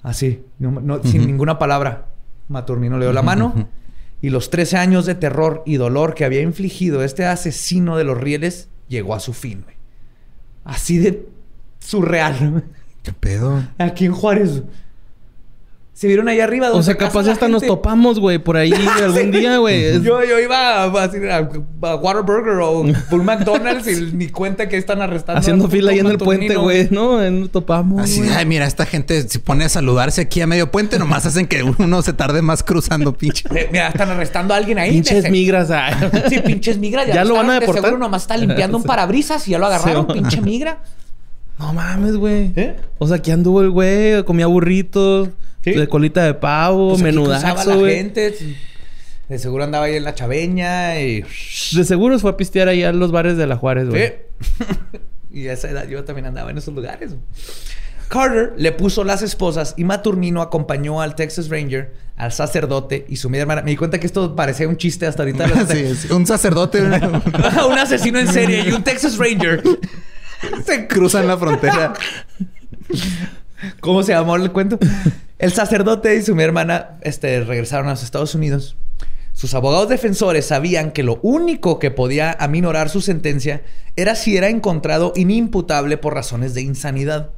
Así, no- no- sin ninguna palabra. Maturnino le dio la mano y los 13 años de terror y dolor que había infligido este asesino de los rieles llegó a su fin. güey. Así de surreal. ¿Qué pedo? Aquí en Juárez. Se vieron ahí arriba. O donde sea, se casa capaz hasta nos topamos, güey, por ahí algún día, güey. Yo, yo iba a, a, a Whataburger o un McDonald's y ni cuenta que están arrestando. Haciendo fila ahí en el puente, güey, ¿no? Nos topamos. Así, ay, mira, esta gente se pone a saludarse aquí a medio puente, nomás hacen que uno se tarde más cruzando, pinche. Eh, Mira, están arrestando a alguien ahí. Pinches de- migras. ay. Sí, pinches migras. ¿Ya lo van a arrestaron, de deportar? Seguro nomás está limpiando un parabrisas y ya lo agarraron, Sí. pinche migra. No mames, güey. ¿Eh? O sea, aquí anduvo el güey, comía burritos, Sí. de colita de pavo, Pues menudazo, la güey. gente. De seguro andaba ahí en la chaveña y... De seguro fue a pistear ahí a los bares de la Juárez, güey. Sí. y a esa edad yo también andaba en esos lugares. Carter le puso las esposas y Maturnino acompañó al Texas Ranger, al sacerdote y su media hermana. Me di cuenta que esto parecía un chiste hasta ahorita. Sí, sí, un sacerdote un asesino en serie y un Texas Ranger. se cruzan la frontera. ¿Cómo se llamó el cuento? El sacerdote y su hermana este, regresaron a los Estados Unidos. Sus abogados defensores sabían que lo único que podía aminorar su sentencia era si era encontrado inimputable por razones de insanidad.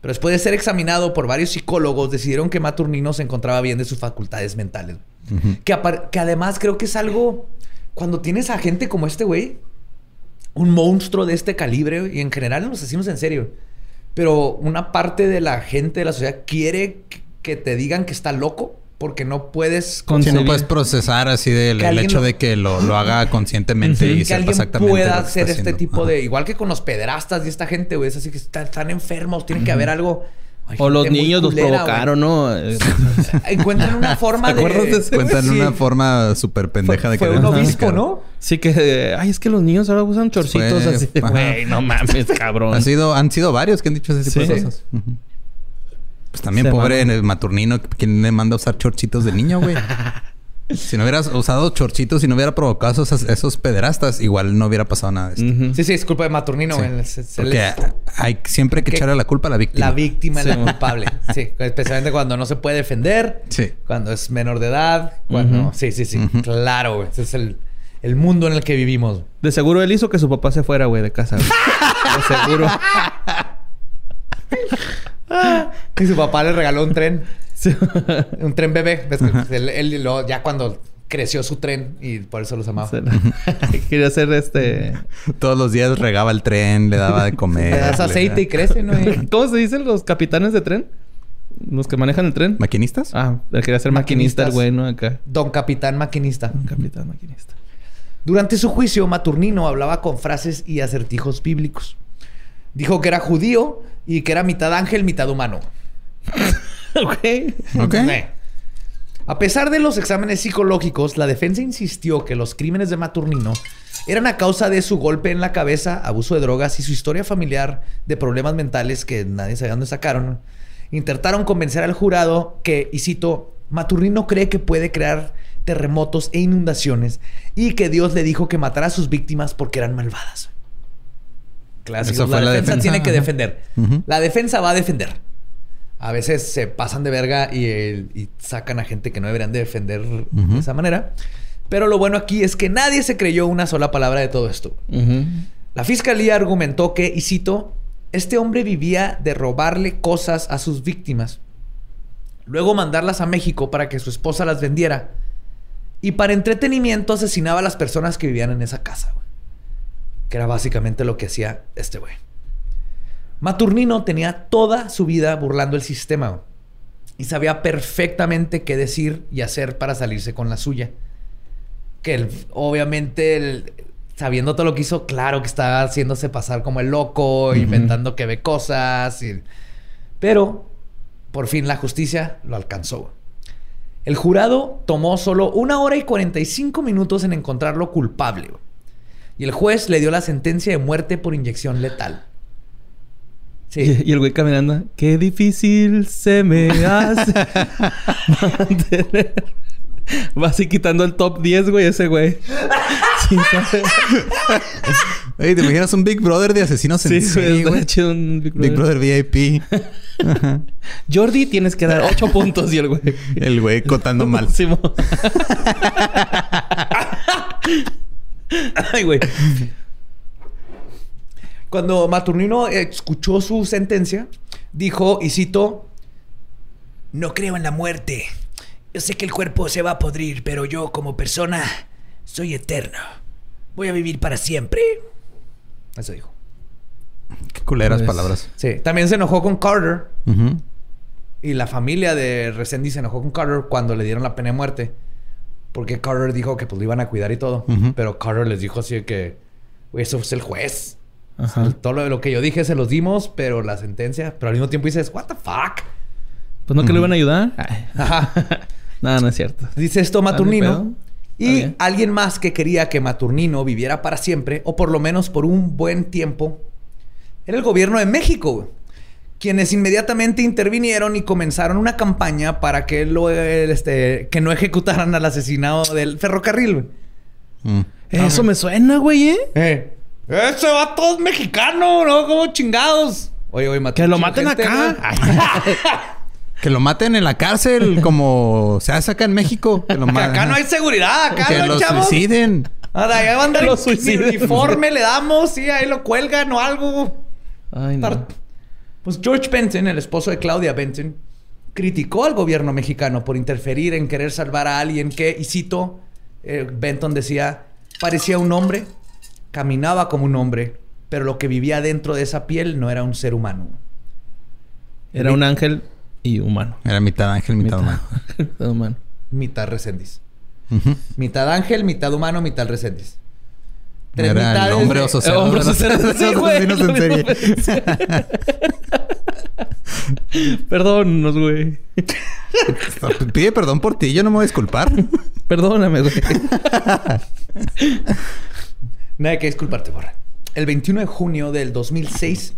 Pero después de ser examinado por varios psicólogos, decidieron que Maturnino se encontraba bien de sus facultades mentales. que, que además creo que es algo... Cuando tienes a gente como este güey, un monstruo de este calibre, y en general en los asesinos en serio, pero una parte de la gente de la sociedad quiere que- te digan que está loco porque no puedes Si no puedes procesar así del hecho lo- de que lo, lo haga conscientemente y que sepa alguien exactamente pueda hacer este haciendo. tipo Ajá. de igual que con los pederastas y esta gente güey es así que están, están enfermos tiene que haber algo Hay O los niños los provocaron, ¿no? Encuentran una forma ¿Te de acuerdas de ese? Cuentan Sí. una forma súper pendeja de fue querer un obispo no Sí que... eh, Ay, es que los niños ahora usan chorcitos Fue- así. Güey, no mames, cabrón. Han sido, han sido varios que han dicho ese tipo Sí. de cosas. Pues también Se pobre el maturnino, ¿quién le manda a usar chorchitos de niño, güey? si no hubieras usado chorchitos y no hubiera provocado esos, esos pederastas, igual no hubiera pasado nada de esto. Sí sí es culpa de Maturnino Sí. güey. Se- se Porque les- hay siempre que que- echarle la culpa a la víctima. la víctima es la culpable sí especialmente cuando no se puede defender Sí. cuando es menor de edad cuando sí sí sí claro güey ese es el el mundo en el que vivimos De seguro él hizo que su papá se fuera, güey, de casa. güey. De seguro. y su papá le regaló un tren un tren bebé Ves que él, él lo- ya cuando creció su tren y por eso los amaba Quería hacer este... Todos los días regaba el tren, le daba de comer. le das le- aceite y crece no ¿Cómo se dicen los capitanes de tren? Los que manejan el tren. ¿Maquinistas? Ah, quería ser maquinista el Maquinistas. güey, ¿no? Acá. don capitán maquinista Un capitán maquinista. Durante su juicio, Maturnino hablaba con frases y acertijos bíblicos. Dijo que era judío y que era mitad ángel, mitad humano. ok. Ok. A pesar de los exámenes psicológicos, la defensa insistió que los crímenes de Maturnino eran a causa de su golpe en la cabeza, abuso de drogas y su historia familiar de problemas mentales que nadie sabía dónde sacaron. Intentaron convencer al jurado que, y cito, Maturnino cree que puede crear terremotos e inundaciones y que Dios le dijo que matara a sus víctimas porque eran malvadas. Clásico. La, la defensa, defensa, tiene que defender. La defensa va a defender. A veces se pasan de verga y, sacan a gente que no deberían de defender de esa manera. Pero lo bueno aquí es que nadie se creyó una sola palabra de todo esto. La fiscalía argumentó que, y cito, este hombre vivía de robarle cosas a sus víctimas, luego mandarlas a México para que su esposa las vendiera, y para entretenimiento asesinaba a las personas que vivían en esa casa, güey. que era básicamente lo que hacía este güey. Maturnino tenía toda su vida burlando el sistema y sabía perfectamente qué decir y hacer para salirse con la suya que él, obviamente, él, sabiendo todo lo que hizo, claro que estaba haciéndose pasar como el loco, inventando que ve cosas. y- Pero, por fin, la justicia lo alcanzó. El jurado tomó solo una hora y 45 minutos en encontrarlo culpable. Y el juez le dio la sentencia de muerte por inyección letal. Sí. Y, y el güey caminando. Qué difícil se me hace mantener. Va así quitando el top 10, güey, ese güey. Sin saber. Ey, ¿te imaginas un Big Brother de asesinos en Sí, serie, güey. güey? está chido un Big Big Brother. VIP. Jordi, tienes que dar 8 puntos y el güey. El güey contando mal. Ay, güey. Cuando Maturnino escuchó su sentencia, dijo, y cito, no creo en la muerte. Yo sé que el cuerpo se va a podrir, pero yo como persona soy eterno. Voy a vivir para siempre. Eso dijo. Qué culeras Pues- palabras. Sí. También se enojó con Carter y la familia de Resendiz se enojó con Carter cuando le dieron la pena de muerte. Porque Carter dijo que pues lo iban a cuidar y todo. Pero Carter les dijo así de que, güey, eso es el juez. Ajá. Todo lo, lo que yo dije se los dimos, pero la sentencia. Pero al mismo tiempo dices, ¿What the fuck? Pues no que lo iban a ayudar. Ay. Ajá. no, no es cierto. Dice esto Maturnino. Y alguien más que quería que Maturnino viviera para siempre, o por lo menos por un buen tiempo, era el gobierno de México, quienes inmediatamente intervinieron y comenzaron una campaña para que, lo, este, que no ejecutaran al asesinado del ferrocarril. Mm. Eso me suena, güey, ¿eh? Eh, ese vato es mexicano, ¿no? Como chingados. Oye, oye, Que lo maten gente, acá. Que lo maten en la cárcel como se hace acá en México. Que lo Que maten. acá no hay seguridad, acá Que no, lo chavos. suiciden. Nada, ya van a dar uniforme, le damos, sí, ahí lo cuelgan o algo. Ay, no. Pues George Benton, el esposo de Claudia Benton, criticó al gobierno mexicano por interferir en querer salvar a alguien que, y cito, eh, Benton decía, parecía un hombre, caminaba como un hombre, pero lo que vivía dentro de esa piel no era un ser humano. Era un ángel y humano. Era mitad ángel, mitad humano. Mitad humano. Mitad Resendiz. Mitad ángel, mitad humano, mitad Resendiz. Tres Era el hombre oso Eh, hombre. Perdónanos, güey. Pide perdón por ti, yo no me voy a disculpar. Perdóname, güey. Nada que disculparte, Borra. El 21 de junio del 2006,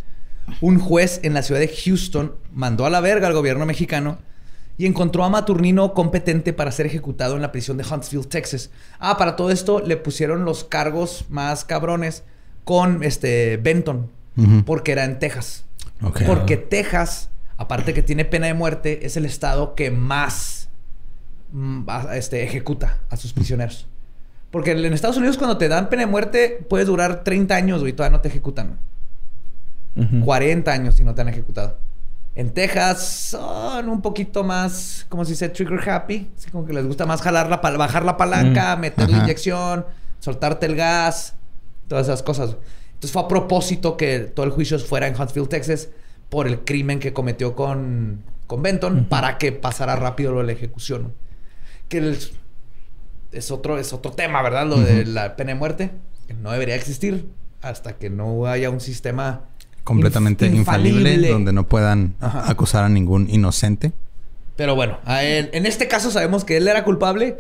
un juez en la ciudad de Houston mandó a la verga al gobierno mexicano y encontró a Maturnino competente para ser ejecutado en la prisión de Huntsville, Texas. Ah, para todo esto le pusieron los cargos más cabrones con este Benton, porque era en Texas. Porque Texas, aparte que tiene pena de muerte, es el estado que más mm, este, ejecuta a sus prisioneros. Porque en Estados Unidos cuando te dan pena de muerte puedes durar 30 años y todavía no te ejecutan. Ujú. 40 años si no te han ejecutado. En Texas son un poquito más, como si se trigger happy. Así como que les gusta más jalar la bajar la palanca, meter la inyección, soltarte el gas, todas esas cosas. Entonces fue a propósito que todo el juicio fuera en Huntsville, Texas, por el crimen que cometió con, con Benton, para que pasara rápido lo de la ejecución. Que el- es, otro, es otro tema, ¿verdad? Lo de la pena de muerte, que no debería existir hasta que no haya un sistema Completamente inf- infalible, donde no puedan Ajá. acusar a ningún inocente. Pero bueno, en este caso sabemos que él era culpable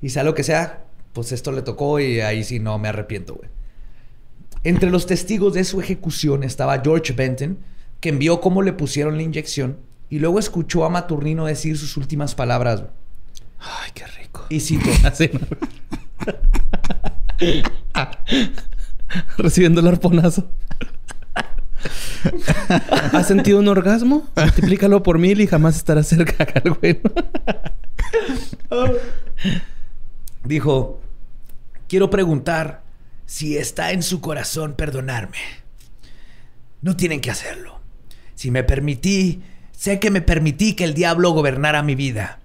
y sea lo que sea, pues esto le tocó y ahí sí no me arrepiento, güey. Entre los testigos de su ejecución estaba George Benton, que envió cómo le pusieron la inyección y luego escuchó a Maturnino decir sus últimas palabras. Ay, qué rico. Y cito, Así, ¿no? Recibiendo el arponazo. ¿Has sentido un orgasmo? Multiplícalo por mil y jamás estarás cerca güey. dijo, quiero preguntar si está en su corazón perdonarme. No tienen que hacerlo. Si me permití, sé que me permití que el diablo gobernara mi vida.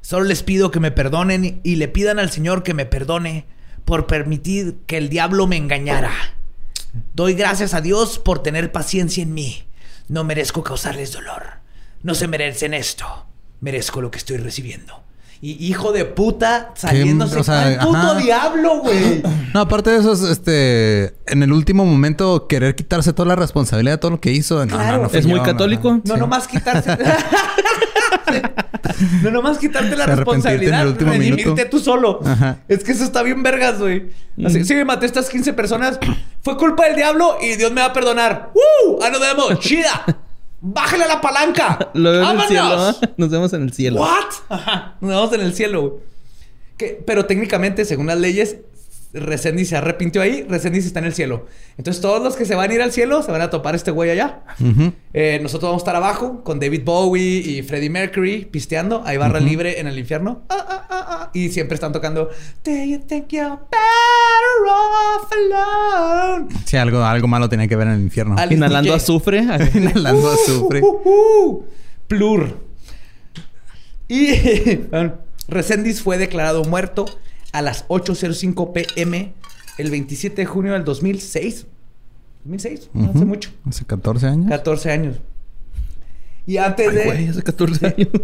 Solo les pido que me perdonen y le pidan al Señor que me perdone por permitir que el diablo me engañara. Doy gracias a Dios por tener paciencia en mí. No merezco causarles dolor. No se merecen esto. Merezco lo que estoy recibiendo. Y hijo de puta saliéndose o sea, con el puto ajá. diablo, güey. No, aparte de eso, es, este, en el último momento querer quitarse toda la responsabilidad de todo lo que hizo. No, Claro. no, no fui ¿Es muy católico? No Sí. nomás quitarse. no nomás quitarte la responsabilidad. el último redimirte minuto. tú solo. Ajá. Es que eso está bien vergas, güey. Así, sí, maté a estas 15 personas. Fue culpa del diablo y Dios me va a perdonar. ¡Uh! ¡Ah, nos vemos! ¡Chida! ¡Bájale a la palanca! Lo veo en el cielo. ¿eh? Nos vemos en el cielo. ¿What? Ajá. Nos vemos en el cielo, güey. Que- Pero técnicamente, según las leyes, Resendiz se arrepintió ahí, Resendiz está en el cielo. Entonces, todos los que se van a ir al cielo se van a topar a este güey allá. Eh, nosotros vamos a estar abajo con David Bowie y Freddie Mercury pisteando. Hay barra libre en el infierno. Ah, ah, ah, ah. Y siempre están tocando Do you think you're better off alone? Sí, algo, algo malo tenía que ver en el infierno. Inhalando DJ. azufre. Inhalando azufre. Uh, uh, uh. Plur. Y Resendiz fue declarado muerto a las 8.05 pm el 27 de junio del 2006. 2006, no hace mucho. Hace 14 años. 14 años. Y antes Ay, de... güey, hace 14 años.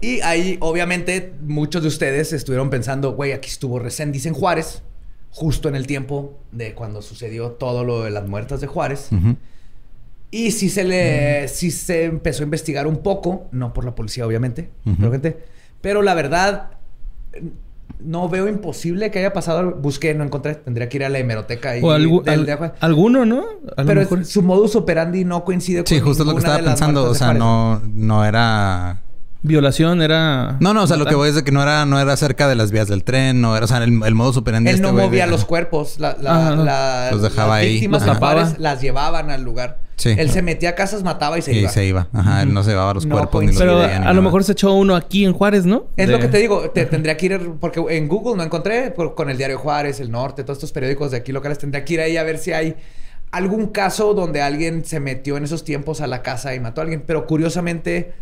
Y ahí, obviamente, muchos de ustedes estuvieron pensando, güey, aquí estuvo Resendiz en Juárez, justo en el tiempo de cuando sucedió todo lo de las muertas de Juárez. Ujú. Y sí se le, sí se empezó a investigar un poco, no por la policía, obviamente, Ujú. pero, gente, pero la verdad, no veo imposible que haya pasado. Busqué, no encontré. Tendría que ir a la hemeroteca y o algu- del- al- de Juárez. alguno, ¿no? A lo Pero mejor. es- su modus operandi no coincide con Sí, justo es lo que estaba pensando. O sea, no, no era. Violación era. No, no, o sea, lo que voy es de que no era, no era cerca de las vías del tren, no era, o sea, el, el modo superandi Él este no movía de- los cuerpos. La, la- Ajá. la- Los dejaba las ahí. víctimas tapaba. las llevaban al lugar. Sí. Él se metía a casas, mataba y se Y iba. se iba. Ajá, él no se llevaba los No cuerpos ni los Pero ni a lo mejor se echó uno aquí en Juárez, ¿no? Es De- lo que te digo, te tendría que ir, porque en Google no encontré, por- con el Diario Juárez, El Norte, todos estos periódicos de aquí locales, tendría que ir ahí a ver si hay algún caso donde alguien se metió en esos tiempos a la casa y mató a alguien. Pero curiosamente,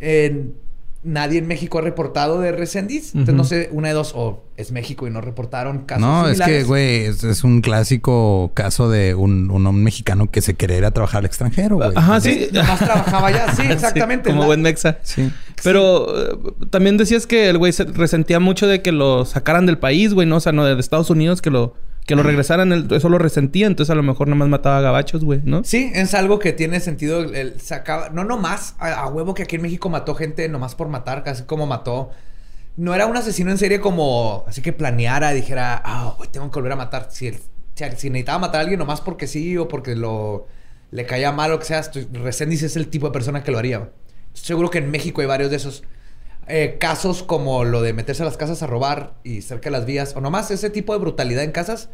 en- nadie en México ha reportado de Resendiz. Entonces, no sé, una de dos, o es México y no reportaron casos No, es que, güey, es, es un clásico caso de un, un hombre mexicano que se quiere ir a trabajar al extranjero, güey. Ajá, Sí, sí. nomás trabajaba allá. Sí, exactamente. como La- buen mexa. Sí. Pero eh, también decías que el güey se resentía mucho de que lo sacaran del país, güey, ¿no? O sea, no de Estados Unidos, que lo, que lo regresaran, él- eso lo resentía, entonces a lo mejor nada más mataba a gabachos, güey, ¿no? Sí, es algo que tiene sentido. El, el sacaba, no nomás a, a huevo que aquí en México mató gente nomás por matar, casi como mató. No era un asesino en serie como así que planeara, dijera, ah, hoy tengo que volver a matar. Si, el- si, si necesitaba matar a alguien nomás porque sí o porque lo le caía mal o que sea, Resendiz es el tipo de persona que lo haría. Estoy seguro que en México hay varios de esos eh, casos como lo de meterse a las casas a robar y cerca de las vías, o nomás ese tipo de brutalidad en casas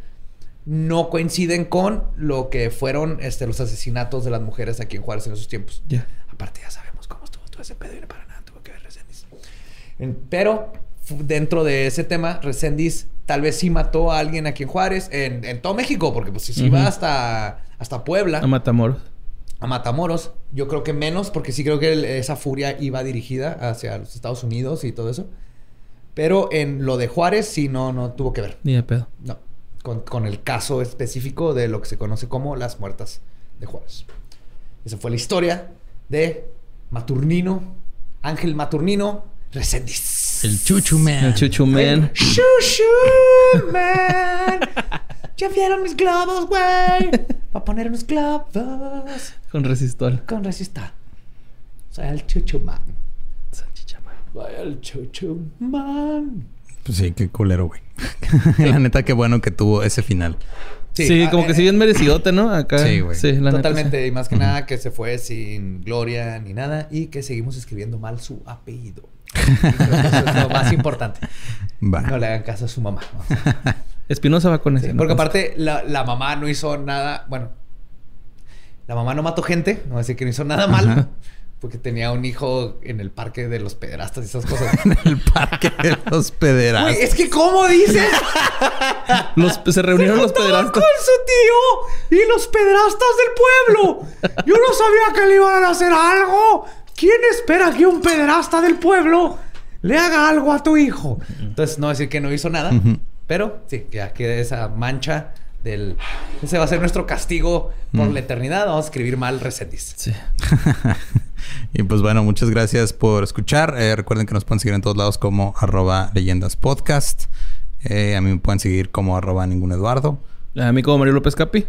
no coinciden con lo que fueron este, los asesinatos de las mujeres aquí en Juárez en esos tiempos. Ya. Aparte ya sabemos cómo estuvo todo ese pedo y no para nada tuvo que ver Resendiz. En- Pero dentro de ese tema, Resendiz tal vez sí mató a alguien aquí en Juárez, en, en todo México, porque pues si Ujú. va hasta, hasta Puebla, A Matamoros. A Matamoros. Yo creo que menos, porque sí creo que el- esa furia iba dirigida hacia los Estados Unidos y todo eso. Pero en lo de Juárez sí no, no tuvo que ver. Ni de pedo. No, con, con el caso específico de lo que se conoce como las muertas de Juárez. Esa fue la historia de Maturnino, Ángel Maturnino Resendiz. El Chuchu Man. El chuchumén. ¡Shushu, man! ¿Ya vieron mis globos, güey? Va a poner unos globos Con resistol. con resistor. Soy el Chuchu Man. Vaya el chuchu man. Pues sí, qué culero, güey. la neta, qué bueno que tuvo ese final. Sí, ah, como eh, que sí bien merecidote, ¿no? Acá. Sí, güey. Sí, la neta, Totalmente, y más que nada que se fue sin gloria ni nada y que seguimos escribiendo mal su apellido. Y creo que Eso es lo más importante. Va. No le hagan caso a su mamá. Espinosa va con Sí, ese. ¿no? porque aparte la, la mamá no hizo nada, bueno, la mamá no mató gente, no decir que no hizo nada malo, porque tenía un hijo en el parque de los pederastas y esas cosas. En el parque de los pederastas. Güey, es que ¿cómo dices? Los- se reunieron los pederastas. con su tío y los pederastas del pueblo. Yo no sabía que le iban a hacer algo. ¿Quién espera que un pederasta del pueblo le haga algo a tu hijo? Entonces, no decir que no hizo nada, pero sí, que ya quede esa mancha del... Ese va a ser nuestro castigo por la eternidad. Vamos a escribir mal Resendiz. Sí. Y pues bueno, muchas gracias por escuchar. Eh, recuerden que nos pueden seguir en todos lados como arroba leyendas podcast. Eh, a mí me pueden seguir como arroba ningún Eduardo. A mí como Mario López Capi.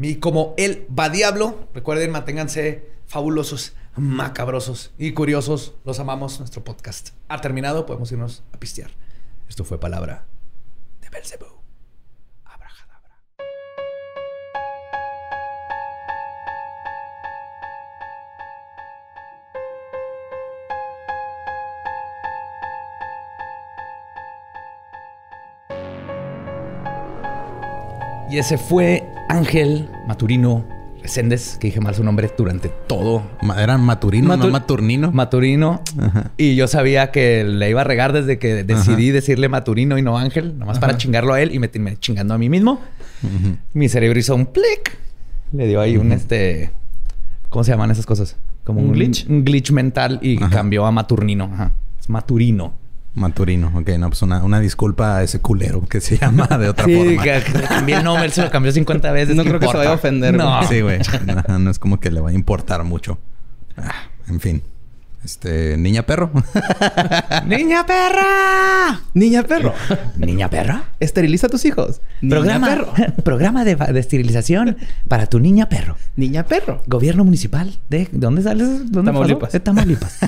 Y como él va diablo, recuerden, manténganse fabulosos, macabrosos y curiosos. Los amamos. Nuestro podcast ha terminado. Podemos irnos a pistear. Esto fue palabra de Belzebú. Abracadabra. Y ese fue Ángel Maturino Reséndez, que dije mal su nombre durante todo. Eran Maturino, Matu- no Maturnino. Maturino. Ajá. Y yo sabía que le iba a regar desde que decidí decirle Maturino y no Ángel, nomás para chingarlo a él y me chingando a mí mismo. Mi cerebro hizo un plic. Le dio ahí un este. ¿Cómo se llaman esas cosas? Como ¿Un glitch? Un glitch mental y cambió a Maturnino. Ajá. Es Maturino. Maturino. Ok, no, pues una, una disculpa a ese culero que se llama de otra Sí, forma. que, que cambié el nombre, él se lo cambió 50 veces. No ¿qué creo que se vaya a ofender, No. güey. Sí, güey. No, no es como que le va a importar mucho. Ah, en fin. Este, niña perro. ¡Niña perra! Niña perro. ¿Niña perra? Esteriliza a tus hijos. Programa, Niña perro. programa de, de esterilización para tu niña perro. Niña perro. Gobierno municipal de... ¿de ¿Dónde sales? ¿Dónde Tamaulipas. pasó? De Tamaulipas.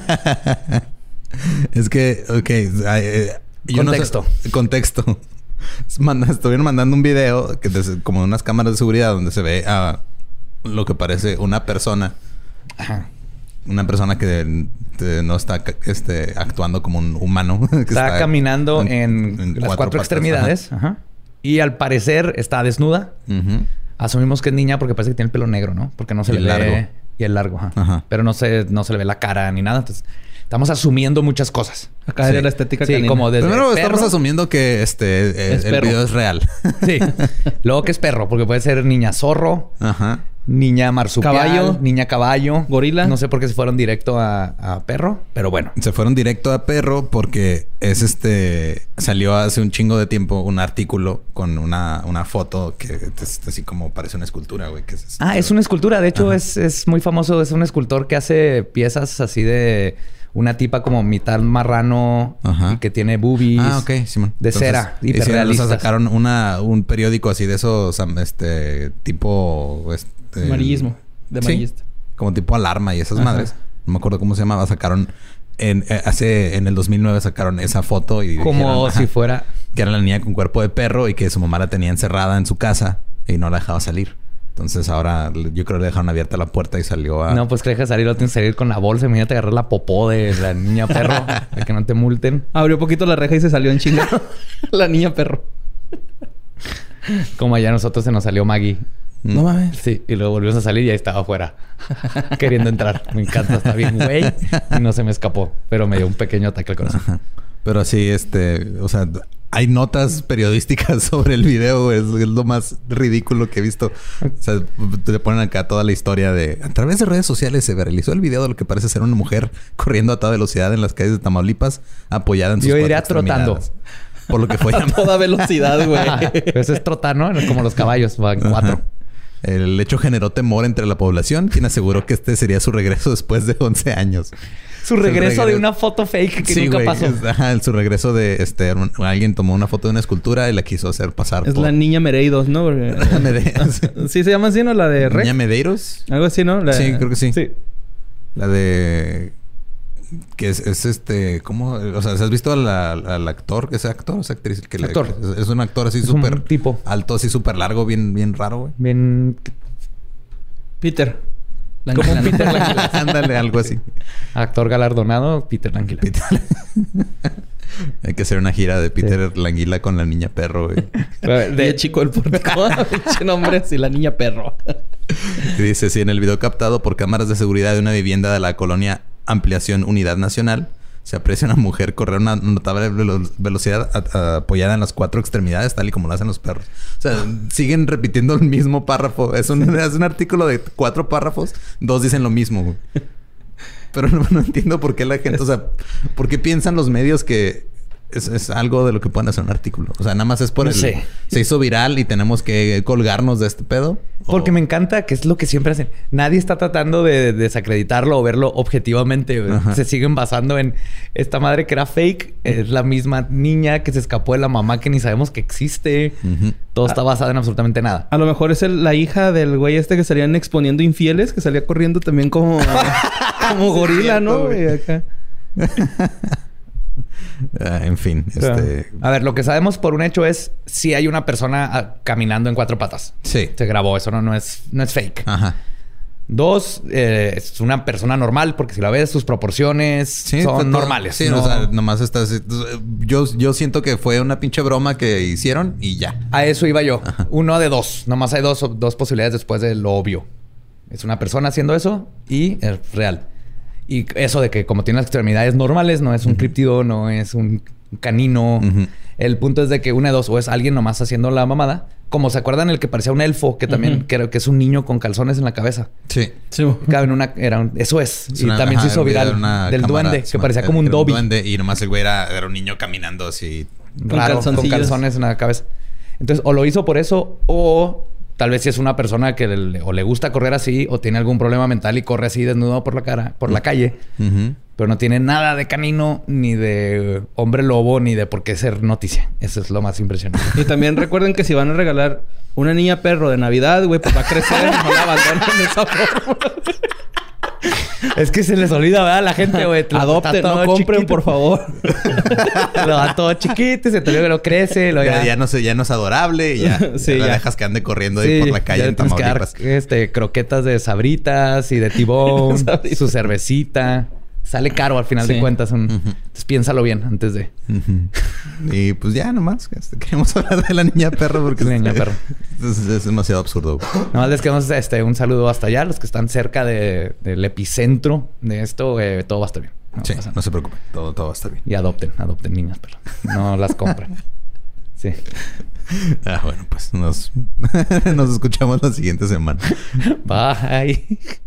Es que, ok. eh, yo no sé- Contexto. contexto. Manda- estuvieron mandando un video que como unas cámaras de seguridad donde se ve a lo que parece una persona. Ajá. Una persona que no está este, actuando como un humano. que Está, caminando en, las cuatro, extremidades. Ajá. Y al parecer está desnuda. Asumimos que es niña porque parece que tiene el pelo negro, ¿no? Porque no se Y le ve... largo. Y el largo, ajá. Ajá. Pero no se, no se le ve la cara ni nada. Entonces, estamos asumiendo muchas cosas. Acá Sí. era la estética Sí, canina. como desde Primero perro- estamos asumiendo que este eh, Es el video es real. Sí. Luego que es perro, porque puede ser niña zorro, Ajá. niña marsupial, Caballo. niña caballo, Gorila. No sé por qué se fueron directo a, a perro, pero bueno. Se fueron directo a perro porque es este. Salió hace un chingo de tiempo un artículo con una, una foto que es así como parece una escultura, güey. Que es, Ah, es una escultura. De hecho, Ajá. es, es muy famoso. Es un escultor que hace piezas así de una tipa como mitad marrano Ajá. y que tiene boobies. Ah, ok, Simón. De cera, hicieron- o sea, hiperrealistas. sacaron una, un periódico así de esos, este, tipo... Este, Amarillismo. De Sí. amarillista. como tipo alarma y esas Ajá. madres. No me acuerdo cómo se llamaba. Sacaron... En, eh, hace... En el 2009 sacaron esa foto y... Como dijeron, si fuera. Que era la niña con cuerpo de perro y que su mamá la tenía encerrada en su casa y no la dejaba salir. Entonces ahora yo creo que le dejaron abierta la puerta y salió a... No, pues que deja salir, lo tienes que salir con la bolsa. Imagínate agarrar la popó de la niña perro para que no te multen. Abrió poquito la reja y se salió en chinga. la niña perro. Como allá a nosotros se nos salió Maggie. No mames. Sí, y luego volvimos a salir y ahí estaba afuera. queriendo entrar. Me encanta, está bien, güey. Y no se me escapó, pero me dio un pequeño ataque al corazón. Pero así, este... O sea... Hay notas periodísticas sobre el video. Es, es lo más ridículo que he visto. O sea, te ponen acá toda la historia de... A través de redes sociales se viralizó el video de lo que parece ser una mujer corriendo a toda velocidad en las calles de Tamaulipas, apoyada en sus Yo cuatro diría trotando. Por lo que fue A toda velocidad, güey. Eso es trotar, ¿no? Como los caballos, van Ajá. El hecho generó temor entre la población, quien aseguró que este sería su regreso después de 11 años. Su regreso de una foto fake que Sí, nunca pasó. Es- Ajá, su regreso de este alguien tomó una foto de una escultura y la quiso hacer pasar Es por la niña Mereidos, ¿no? Porque- Medeiros. ¿Sí se llama así, no? La de Rec. Niña Medeiros. Algo así, ¿no? La- Sí, creo que sí. Sí. La de que es, es, este, ¿cómo? O sea, ¿has visto al, al actor, ese actor, esa actriz? Que actor. es, un actor así súper tipo alto, así súper largo, bien, bien raro, güey. Bien. Peter. Como un Peter Languila. Ándale, algo así. Actor galardonado, Peter Languila. Peter... Hay que hacer una gira de Peter Languila con la niña perro, güey. De chico el pórtico. Ese nombre así, la niña perro. dice, sí, en el video captado por cámaras de seguridad de una vivienda de la colonia Ampliación Unidad Nacional, se aprecia una mujer correr una notable velocidad apoyada en las cuatro extremidades, tal y como lo hacen los perros. O sea, siguen repitiendo el mismo párrafo. Es un, es un artículo de cuatro párrafos, dos dicen lo mismo. Pero no, entiendo por qué la gente, o sea, por qué piensan los medios que es, algo de lo que pueden hacer un artículo. O sea, nada más es por el... Se hizo viral y tenemos que colgarnos de este pedo. Porque me encanta que es lo que siempre hacen. Nadie está tratando de desacreditarlo o verlo objetivamente. Se siguen basando en esta madre que era fake. Es la misma niña que se escapó de la mamá que ni sabemos que existe. Todo está basado en absolutamente nada. A lo mejor es la hija del güey este que salían exponiendo infieles, que salía corriendo también como, como gorila, ¿no? Ah, en fin, este... A ver, lo que sabemos por un hecho es si hay una persona ah, caminando en cuatro patas. Sí. Se grabó, eso no, no, es, no es fake. Ajá. Dos, eh, es una persona normal, porque si la ves, sus proporciones son pues, normales. Sí, o sea, nomás estás. Yo, yo siento que fue una pinche broma que hicieron y ya. A eso iba yo. Uno de dos. Nomás hay dos, dos posibilidades después de lo obvio. Es una persona haciendo eso y es real. Y eso de que como tiene las extremidades normales, no es un criptido, no es un canino. El punto es de que una de dos, o es alguien nomás haciendo la mamada. Como se acuerdan el que parecía un elfo, que también creo que es un niño con calzones en la cabeza. Sí. sí. en una, era eso es. y también se hizo viral del duende, que parecía como un Dobby. duende y nomás el güey era, un niño caminando así. Raro, con calzones en la cabeza. Entonces, o lo hizo por eso, o Tal vez si es una persona que le, o le gusta correr así o tiene algún problema mental y corre así desnudo por la cara, por la calle, pero no tiene nada de canino, ni de hombre lobo, ni de por qué ser noticia. Eso es lo más impresionante. Y también recuerden que si van a regalar una niña perro de Navidad, güey, pues va a crecer, no la abandonen de esa forma. Es que se les olvida, ¿verdad? La gente, güey. Adopten, no compren, por favor. lo da todo chiquito se te que lo crece. Lo ya, ya, no, ya no es adorable. Ya, sí, ya, dejas que ande corriendo ahí por la calle en Tamaulipas. Que dar, este, croquetas de sabritas y de tibón. su cervecita. Sale caro al final de cuentas. Entonces piénsalo bien antes de. Y pues ya nomás. Este, queremos hablar de la niña perro porque niña perro. Es, demasiado absurdo. Nomás les queremos este, un saludo hasta allá. Los que están cerca de, del epicentro de esto, eh, todo va a estar bien. No sí, no se preocupen. Todo, todo va a estar bien. Y adopten, adopten niñas, pero no las compren. Sí. Ah, bueno, pues nos, nos escuchamos la siguiente semana. Bye.